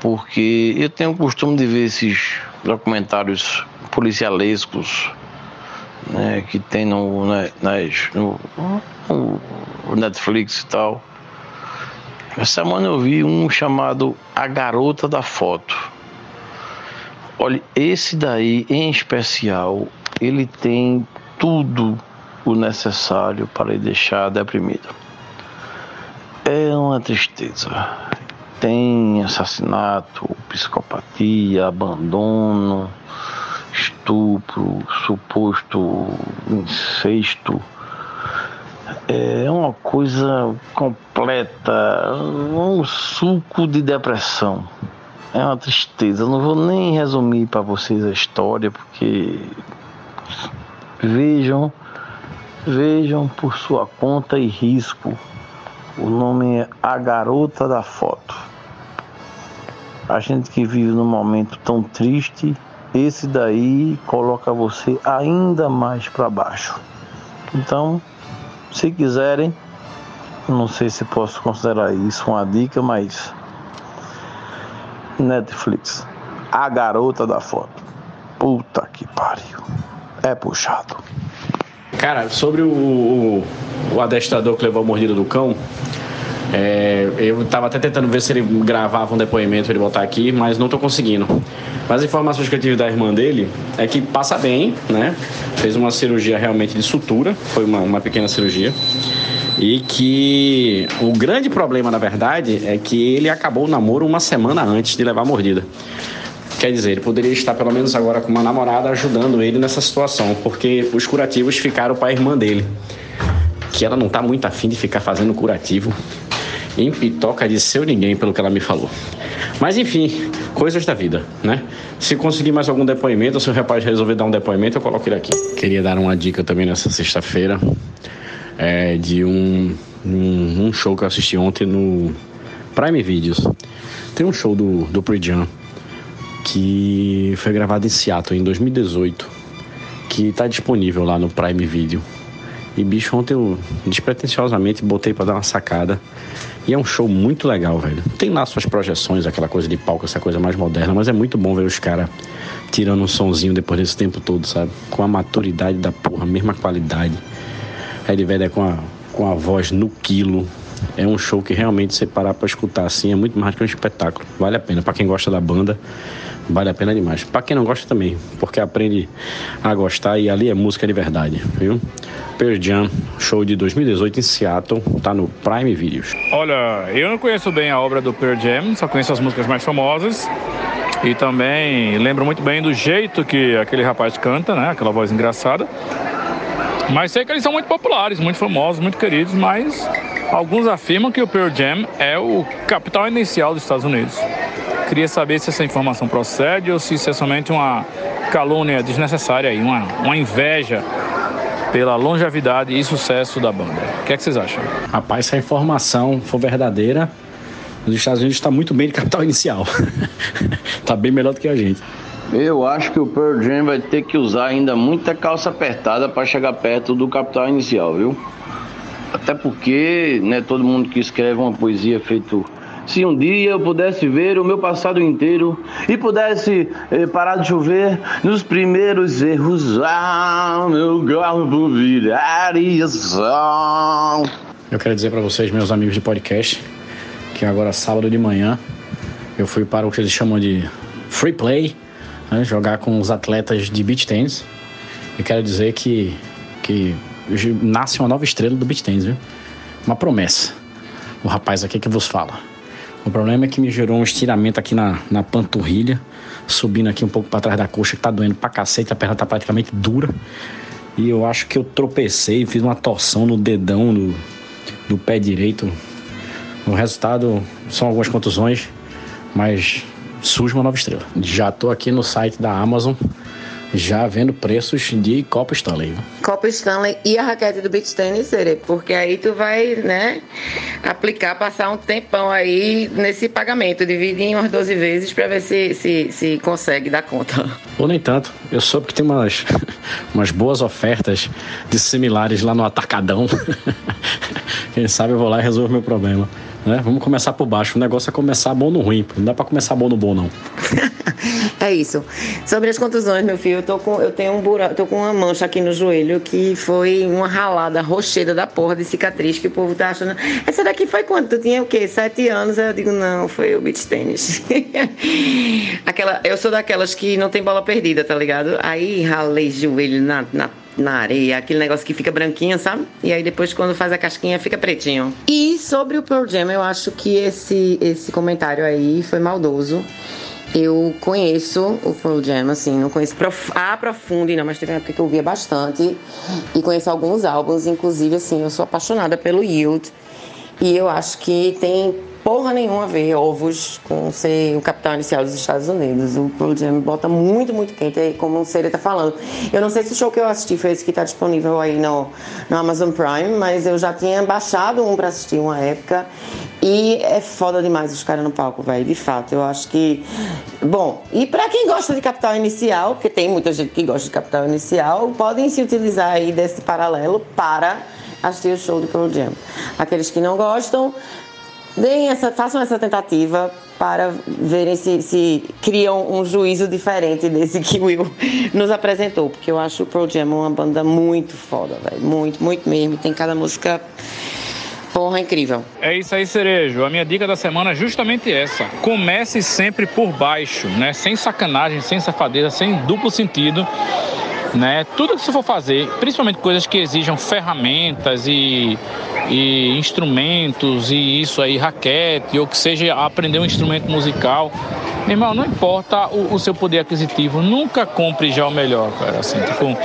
porque eu tenho o costume de ver esses documentários policialescos né, que tem no, nas, no, no Netflix e tal. Essa semana eu vi um chamado A Garota da Foto. Olha, esse daí em especial, ele tem tudo o necessário para deixar deprimido. É uma tristeza. Tem assassinato, psicopatia, abandono, estupro, suposto incesto. É uma coisa completa, um suco de depressão. É uma tristeza. Eu não vou nem resumir para vocês a história, porque vejam, vejam por sua conta e risco. O nome é A Garota da Foto. A gente que vive num momento tão triste esse daí coloca você ainda mais para baixo. Então, se quiserem, não sei se posso considerar isso uma dica, mas Netflix, a garota da foto. Puta que pariu. É puxado. Cara, sobre o, o, o adestrador que levou a mordida do cão, é, eu estava até tentando ver se ele gravava um depoimento para ele botar aqui, mas não estou conseguindo. Mas as informações que eu tive da irmã dele é que passa bem, né? Fez uma cirurgia realmente de sutura, foi uma, uma pequena cirurgia. E que o grande problema, na verdade, é que ele acabou o namoro uma semana antes de levar a mordida. Quer dizer, ele poderia estar pelo menos agora com uma namorada ajudando ele nessa situação, porque os curativos ficaram para a irmã dele. Que ela não está muito afim de ficar fazendo curativo em pitoca de seu ninguém, pelo que ela me falou. Mas enfim, coisas da vida, né? Se conseguir mais algum depoimento, se o rapaz resolver dar um depoimento, eu coloco ele aqui. Queria dar uma dica também nessa sexta-feira é, de um, um, um, show que eu assisti ontem no Prime Videos. Tem um show do, do Pre-Jam que foi gravado em Seattle em 2018, que está disponível lá no Prime Video. E bicho, ontem eu despretensiosamente botei para dar uma sacada. E é um show muito legal, velho. Tem lá suas projeções, aquela coisa de palco, essa coisa mais moderna, mas é muito bom ver os caras tirando um sonzinho depois desse tempo todo, sabe? Com a maturidade da porra, mesma qualidade. Red Vedder com a, com a voz no quilo. É um show que realmente você parar pra escutar assim é muito mais que um espetáculo. Vale a pena. para quem gosta da banda, Vale a pena demais. Para quem não gosta também, porque aprende a gostar e ali é música de verdade, viu? Pearl Jam, show de 2018 em Seattle, tá no Prime Videos. Olha, eu não conheço bem a obra do Pearl Jam, só conheço as músicas mais famosas. E também lembro muito bem do jeito que aquele rapaz canta, né? Aquela voz engraçada. Mas sei que eles são muito populares, muito famosos, muito queridos, mas alguns afirmam que o Pearl Jam é o capital inicial dos Estados Unidos. Queria saber se essa informação procede ou se isso é somente uma calúnia desnecessária aí, uma, uma inveja pela longevidade e sucesso da banda. O que é que vocês acham? Rapaz, se a informação for verdadeira, os Estados Unidos está muito bem de capital inicial. Está bem melhor do que a gente. Eu acho que o Pearl Jam vai ter que usar ainda muita calça apertada para chegar perto do capital inicial, viu? Até porque, né, todo mundo que escreve uma poesia feito se um dia eu pudesse ver o meu passado inteiro e pudesse eh, parar de chover nos primeiros erros, ah, meu corpo viraria sol. Eu quero dizer para vocês, meus amigos de podcast, que agora sábado de manhã eu fui para o que eles chamam de free play, né, jogar com os atletas de beach tennis. E quero dizer que, que nasce uma nova estrela do beach tennis, viu? Uma promessa. O rapaz aqui que vos fala. O problema é que me gerou um estiramento aqui na, na panturrilha, subindo aqui um pouco para trás da coxa, que tá doendo pra cacete, a perna tá praticamente dura. E eu acho que eu tropecei, fiz uma torção no dedão do, do pé direito. O resultado são algumas contusões, mas surge uma nova estrela. Já tô aqui no site da Amazon já vendo preços de Copa Stanley. Copa Stanley e a raquete do beach tennis, porque aí tu vai, né, aplicar, passar um tempão aí nesse pagamento, dividir em umas 12 vezes para ver se, se, se consegue dar conta. Ou nem tanto. Eu soube que tem umas, umas boas ofertas de similares lá no Atacadão. Quem sabe eu vou lá e resolvo meu problema. Né? Vamos começar por baixo. O negócio é começar bom no ruim. Não dá para começar bom no bom, não. é isso. Sobre as contusões, meu filho, eu, tô com, eu tenho um buraco, tô com uma mancha aqui no joelho que foi uma ralada rocheda da porra de cicatriz que o povo tá achando. Essa daqui foi quando? Tu tinha o quê? Sete anos? Eu digo, não, foi o beach tênis. Aquela, eu sou daquelas que não tem bola perdida, tá ligado? Aí ralei joelho na, na na areia, aquele negócio que fica branquinho, sabe? E aí depois quando faz a casquinha fica pretinho. E sobre o Pearl Jam, eu acho que esse, esse comentário aí foi maldoso. Eu conheço o Pearl Jam, assim, não conheço prof... a profundo, não, mas teve uma época que eu via bastante. E conheço alguns álbuns, inclusive, assim, eu sou apaixonada pelo Yield. E eu acho que tem porra nenhuma a ver ovos com ser o capital inicial dos Estados Unidos. O Pearl Jam bota muito, muito quente, aí, como o Sere tá falando. Eu não sei se o show que eu assisti foi esse que tá disponível aí no, no Amazon Prime, mas eu já tinha baixado um pra assistir uma época. E é foda demais os caras no palco, velho. De fato, eu acho que. Bom, e para quem gosta de capital inicial, porque tem muita gente que gosta de capital inicial, podem se utilizar aí desse paralelo para assistir o show do Pearl Jam. Aqueles que não gostam, deem essa, façam essa tentativa para verem se, se criam um juízo diferente desse que Will nos apresentou, porque eu acho o Pro Jam uma banda muito foda, velho, muito, muito mesmo, tem cada música porra incrível. É isso aí, Cerejo. A minha dica da semana é justamente essa. Comece sempre por baixo, né? Sem sacanagem, sem safadeza, sem duplo sentido né? Tudo que você for fazer, principalmente coisas que exijam ferramentas e, e instrumentos e isso aí, raquete, ou que seja aprender um instrumento musical, irmão, não importa o, o, seu poder aquisitivo, nunca compre já o melhor, cara. Assim, tipo,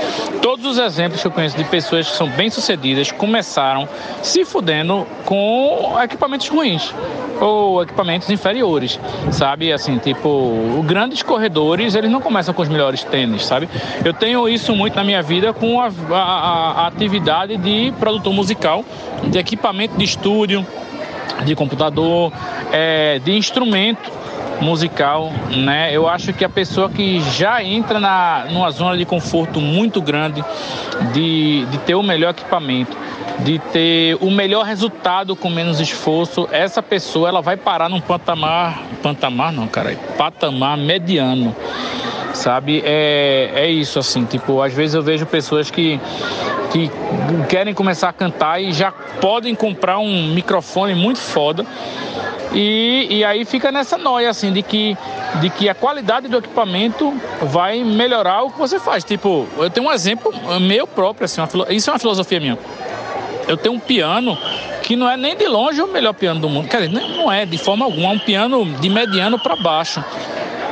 todos os exemplos que eu conheço de pessoas que são bem-sucedidas começaram se fudendo com equipamentos ruins ou equipamentos inferiores, sabe? Assim, tipo, grandes corredores, eles não começam com os melhores tênis, sabe? Eu tenho isso muito na minha vida com a, a, a atividade de produtor musical, de equipamento de estúdio, de computador, é, de instrumento musical, né? Eu acho que a pessoa que já entra na, numa zona de conforto muito grande, de, de ter o melhor equipamento, de ter o melhor resultado com menos esforço, essa pessoa ela vai parar num patamar, patamar não, cara, patamar mediano sabe? É, é isso, assim, tipo, às vezes eu vejo pessoas que, que querem começar a cantar e já podem comprar um microfone muito foda e, e aí fica nessa noia, assim, de que, de que a qualidade do equipamento vai melhorar o que você faz. Tipo, eu tenho um exemplo meu próprio, assim, uma, isso é uma filosofia minha. Eu tenho um piano que não é nem de longe o melhor piano do mundo. Quer dizer, não é de forma alguma, é um piano de mediano para baixo.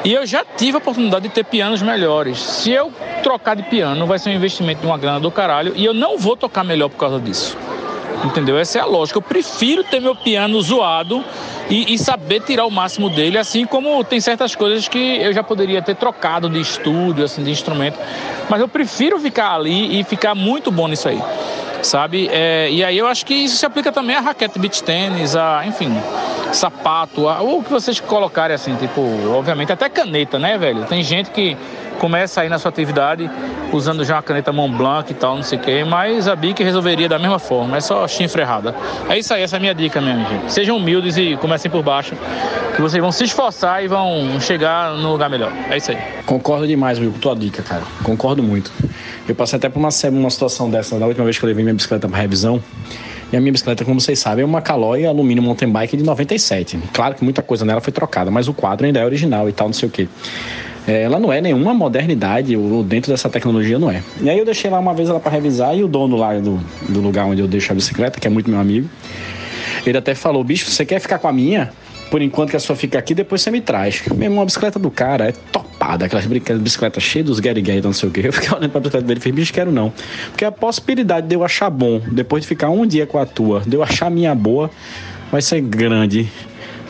E eu já tive a oportunidade de ter pianos melhores. Se eu trocar de piano, vai ser um investimento de uma grana do caralho e eu não vou tocar melhor por causa disso. Entendeu? Essa é a lógica. Eu prefiro ter meu piano zoado e, e, saber tirar o máximo dele, assim como tem certas coisas que eu já poderia ter trocado de estúdio, assim, de instrumento, mas eu prefiro ficar ali e ficar muito bom nisso aí, sabe? É, e aí eu acho que isso se aplica também a raquete beach tênis, a, enfim, sapato, a, ou o que vocês colocarem assim, tipo, obviamente até caneta, né, velho? Tem gente que começa aí na sua atividade usando já uma caneta Montblanc e tal, não sei o quê, mas a Bic resolveria da mesma forma, é só chifre errada. É isso aí, essa é a minha dica mesmo, gente. Sejam humildes e comecem por baixo, que vocês vão se esforçar e vão chegar no lugar melhor. É isso aí. Concordo demais, viu, com tua dica, cara. Concordo muito. Eu passei até por uma, uma situação dessa na última vez que eu levei minha bicicleta para revisão. E a minha bicicleta, como vocês sabem, é uma Caloi alumínio mountain bike de 97. Claro que muita coisa nela foi trocada, mas o quadro ainda é original e tal, não sei o quê. É, ela não é nenhuma modernidade, ou dentro dessa tecnologia não é. E aí eu deixei lá uma vez ela para revisar e o dono lá do, do lugar onde eu deixo a bicicleta, que é muito meu amigo, ele até falou: bicho, você quer ficar com a minha? Por enquanto que a sua fica aqui, depois você me traz. Mesmo uma bicicleta do cara é topada, aquelas bicicletas cheias dos Gary não sei o que. Eu fiquei olhando pra bicicleta dele e falei, bicho, quero não. Porque a possibilidade de eu achar bom, depois de ficar um dia com a tua, de eu achar a minha boa, vai ser grande.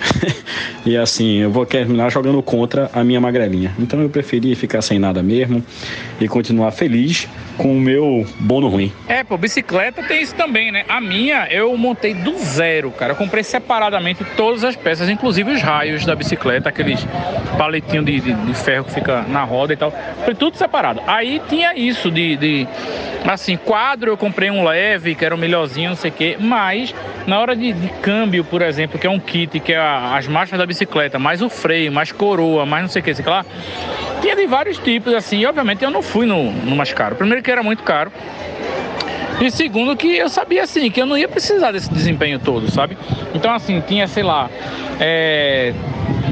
e assim, eu vou terminar jogando contra a minha magrelinha. Então eu preferi ficar sem nada mesmo e continuar feliz com o meu bônus ruim. É, pô, bicicleta tem isso também, né? A minha eu montei do zero, cara. Eu comprei separadamente todas as peças, inclusive os raios da bicicleta, aqueles paletinhos de, de, de ferro que fica na roda e tal. Foi tudo separado. Aí tinha isso de, de assim, quadro eu comprei um leve, que era o um melhorzinho, não sei o quê, mas na hora de, de, câmbio, por exemplo, que é um kit, que é a, as marchas da bicicleta, mais o freio, mais coroa, mais não sei o que, sei lá, tinha de vários tipos, assim, e obviamente eu não fui no, no mais caro. Primeiro que era muito caro, e segundo que eu sabia assim, que eu não ia precisar desse desempenho todo, sabe? Então assim, tinha, sei lá, é,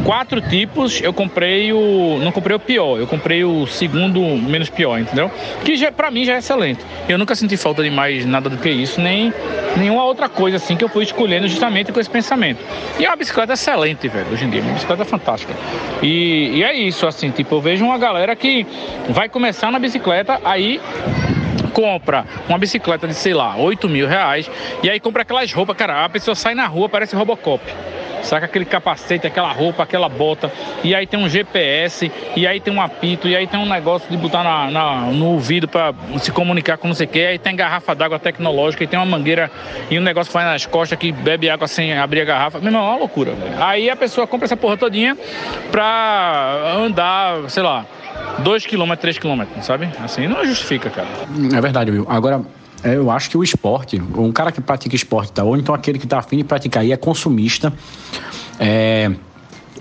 quatro tipos, eu comprei o. Não comprei o pior, eu comprei o segundo menos pior, entendeu? Que já, pra mim já é excelente. Eu nunca senti falta de mais nada do que isso, nem nenhuma outra coisa assim que eu fui escolhendo justamente com esse pensamento. E é uma bicicleta excelente, velho, hoje em dia. Uma bicicleta fantástica. E, e é isso, assim, tipo, eu vejo uma galera que vai começar na bicicleta, aí compra uma bicicleta de, sei lá, 8 mil reais, e aí compra aquelas roupas, cara, a pessoa sai na rua, parece Robocop saca aquele capacete, aquela roupa, aquela bota, e aí tem um GPS, e aí tem um apito, e aí tem um negócio de botar na, na no ouvido para se comunicar com não sei o que, aí tem garrafa d'água tecnológica, e tem uma mangueira e um negócio faz nas costas que bebe água sem abrir a garrafa. Meu irmão, é uma loucura. Aí a pessoa compra essa porra todinha pra andar, sei lá, 2 km, 3 km, sabe? Assim, não justifica, cara. É verdade, Will. Agora, é, eu acho que o esporte, um cara que pratica esporte, tá? ou então aquele que está afim de praticar e é consumista, é,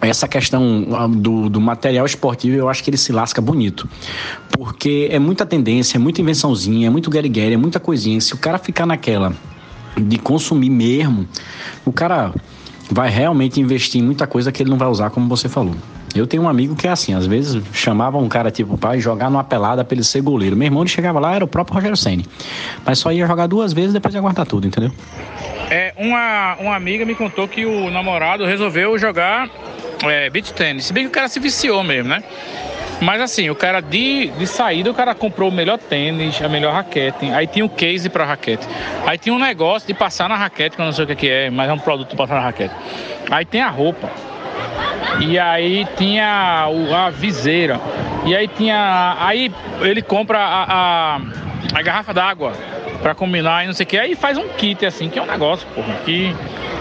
essa questão ah, do, do, material esportivo, eu acho que ele se lasca bonito. Porque é muita tendência, é muita invençãozinha, é muito guerre é muita coisinha. Se o cara ficar naquela de consumir mesmo, o cara vai realmente investir em muita coisa que ele não vai usar, como você falou. Eu tenho um amigo que é assim, às vezes chamava um cara tipo para jogar numa pelada pra ele ser goleiro. Meu irmão ele chegava lá, era o próprio Rogério Senni. Mas só ia jogar duas vezes depois ia guardar tudo, entendeu? É, uma, uma amiga me contou que o namorado resolveu jogar é, beach tênis. Se bem que o cara se viciou mesmo, né? Mas assim, o cara de, de saída, o cara comprou o melhor tênis, a melhor raquete. Aí tinha o case pra raquete. Aí tinha um negócio de passar na raquete, que eu não sei o que é, mas é um produto pra passar na raquete. Aí tem a roupa. E aí tinha a viseira. E aí tinha. Aí ele compra a, a, a garrafa d'água para combinar e não sei o que. Aí faz um kit assim, que é um negócio, porra, que.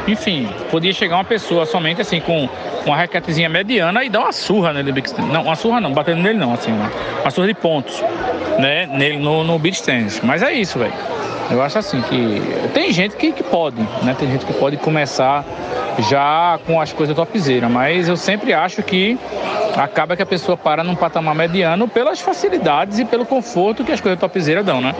Enfim, podia chegar uma pessoa somente assim com uma raquetezinha mediana e dar uma surra nele. Não, uma surra não, batendo nele não, assim, uma, surra de pontos, né? Nele no, no beach tennis. Mas é isso, velho. Eu acho assim que tem gente que, que pode, né? Tem gente que pode começar já com as coisas topzeiras, mas eu sempre acho que acaba que a pessoa para num patamar mediano pelas facilidades e pelo conforto que as coisas topzeiras dão, né?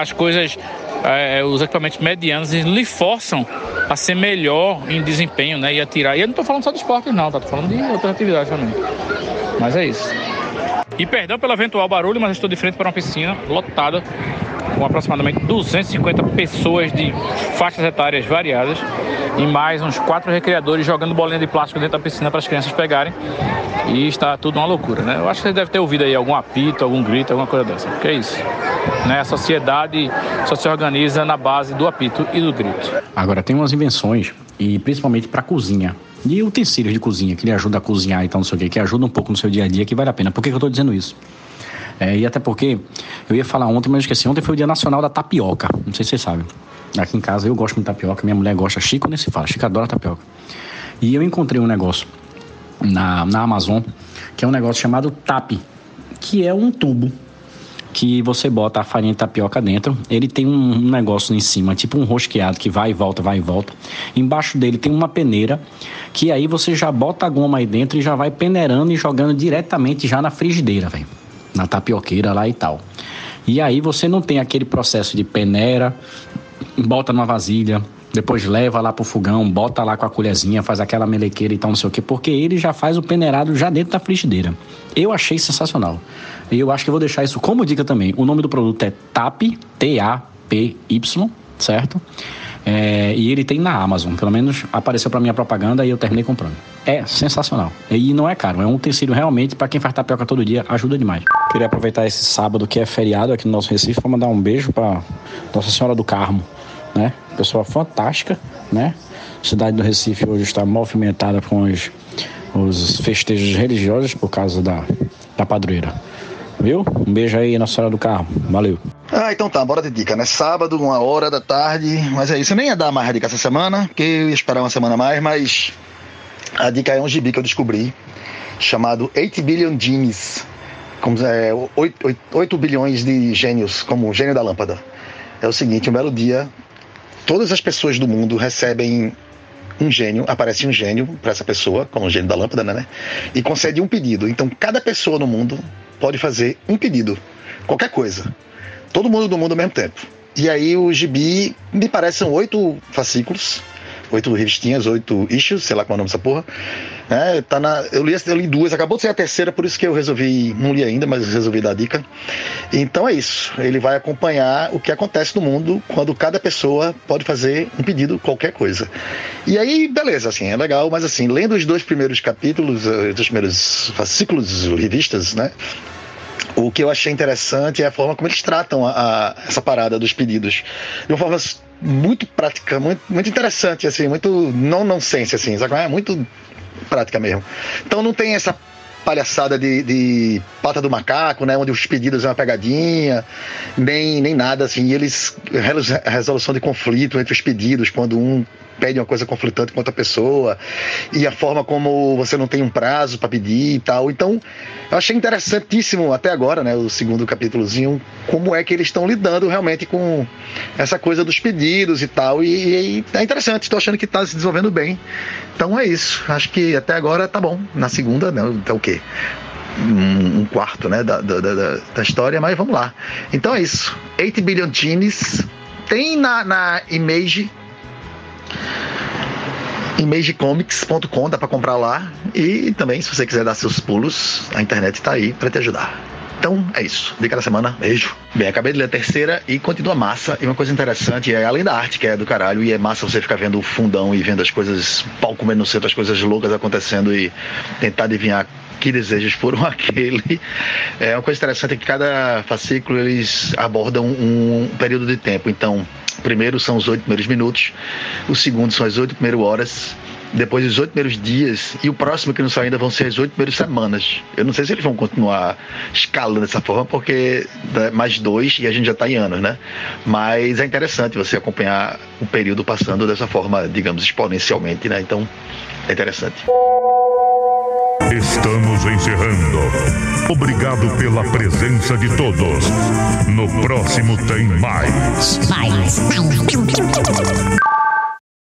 As coisas, é, os equipamentos medianos lhe forçam a ser melhor em desempenho, né? E a tirar. E eu não estou falando só de esporte, não, tá? Tô falando de outras atividades também. Mas é isso. E perdão pelo eventual barulho, mas estou de frente para uma piscina lotada com aproximadamente 250 pessoas de faixas etárias variadas e mais uns quatro recreadores jogando bolinha de plástico dentro da piscina para as crianças pegarem. E está tudo uma loucura, né? Eu acho que você deve ter ouvido aí algum apito, algum grito, alguma coisa dessa. Que é isso. Né? A sociedade só se organiza na base do apito e do grito. Agora tem umas invenções, e principalmente para cozinha. E utensílios de cozinha, que lhe ajuda a cozinhar e tal, não sei o quê, que ajuda um pouco no seu dia a dia, que vale a pena. Por que, que eu estou dizendo isso? É, e até porque eu ia falar ontem, mas eu esqueci. Ontem foi o Dia Nacional da Tapioca. Não sei se vocês sabem. Aqui em casa eu gosto muito de tapioca, minha mulher gosta. Chico nem se fala, Chico adora tapioca. E eu encontrei um negócio na, na Amazon, que é um negócio chamado TAP, que é um tubo que você bota a farinha de tapioca dentro. Ele tem um, negócio em cima, tipo um rosqueado que vai e volta, vai e volta. Embaixo dele tem uma peneira, que aí você já bota a goma aí dentro e já vai peneirando e jogando diretamente já na frigideira, velho. Na tapioqueira lá e tal. E aí você não tem aquele processo de peneira, bota numa vasilha, depois leva lá pro fogão, bota lá com a colherzinha, faz aquela melequeira e tal, não sei o quê, porque ele já faz o peneirado já dentro da frigideira. Eu achei sensacional. E eu acho que vou deixar isso como dica também. O nome do produto é TAP, T-A-P-Y, certo? É, e ele tem na Amazon, pelo menos apareceu para minha propaganda e eu terminei comprando. É sensacional. E não é caro, é um utensílio realmente para quem faz tapioca todo dia, ajuda demais. Queria aproveitar esse sábado que é feriado aqui no nosso Recife para mandar um beijo para Nossa Senhora do Carmo, né? Pessoa fantástica, né? A cidade do Recife hoje está movimentada com os, os festejos religiosos por causa da, da padroeira. Viu? Um beijo aí, Nossa Senhora do Carmo. Valeu. Ah, então tá, bora de dica, né? Sábado, uma hora da tarde, mas é isso. Eu nem ia dar mais dica essa semana, porque eu ia esperar uma semana mais, mas a dica é um gibi que eu descobri, chamado 8 Billion Genies, como, é, 8, 8 bilhões de gênios, como o gênio da lâmpada. É o seguinte, um belo dia, todas as pessoas do mundo recebem um gênio, aparece um gênio para essa pessoa, como o gênio da lâmpada, né? E concede um pedido. Então, cada pessoa no mundo pode fazer um pedido, qualquer coisa. Todo mundo do mundo ao mesmo tempo. E aí o gibi, me parece, são oito fascículos, oito revistinhas, oito issues, sei lá qual é o nome dessa porra. É, tá na, eu, li, eu li duas, acabou de ser a terceira, por isso que eu resolvi, não li ainda, mas resolvi dar a dica. Então é isso, ele vai acompanhar o que acontece no mundo quando cada pessoa pode fazer um pedido, qualquer coisa. E aí, beleza, assim, é legal, mas assim, lendo os dois primeiros capítulos, os dois primeiros fascículos, revistas, né? O que eu achei interessante é a forma como eles tratam a, a, essa parada dos pedidos. De uma forma muito prática, muito, muito interessante, assim, muito não nonsense, assim, sabe? É muito prática mesmo. Então não tem essa palhaçada de, de, pata do macaco, né? Onde os pedidos é uma pegadinha, nem, nem nada assim. E eles resolução de conflito entre os pedidos quando um pede uma coisa conflitante com outra pessoa e a forma como você não tem um prazo para pedir e tal. Então, eu achei interessantíssimo até agora, né, o segundo capítulozinho, como é que eles estão lidando realmente com essa coisa dos pedidos e tal. E, e é interessante, estou achando que está se desenvolvendo bem. Então é isso. Acho que até agora tá bom. Na segunda, né, é o quê? Um, um quarto né, da, da, da, da, história, mas vamos lá. Então é isso. 8 Billion Teens. Tem na, na Image imagecomics.com, dá para comprar lá. E também, se você quiser dar seus pulos, a internet está aí para te ajudar. Então é isso. Dica da semana. Beijo. Bem, acabei de ler a terceira e continua massa. E uma coisa interessante é, além da arte, que é do caralho, e é massa você ficar vendo o fundão e vendo as coisas, pau comendo no centro, as coisas loucas acontecendo e tentar adivinhar que desejos foram aquele. É uma coisa interessante é que cada fascículo eles abordam um período de tempo. Então, primeiro são os oito primeiros minutos, o segundo são as oito primeiras horas, depois os oito primeiros dias, e o próximo que não saiu ainda vão ser as oito primeiras semanas. Eu não sei se eles vão continuar escalando dessa forma, porque mais dois e a gente já está em anos, né? Mas é interessante você acompanhar o período passando dessa forma, digamos, exponencialmente, né? Então, é interessante. Estamos encerrando. Obrigado pela presença de todos. No próximo tem mais. Mais.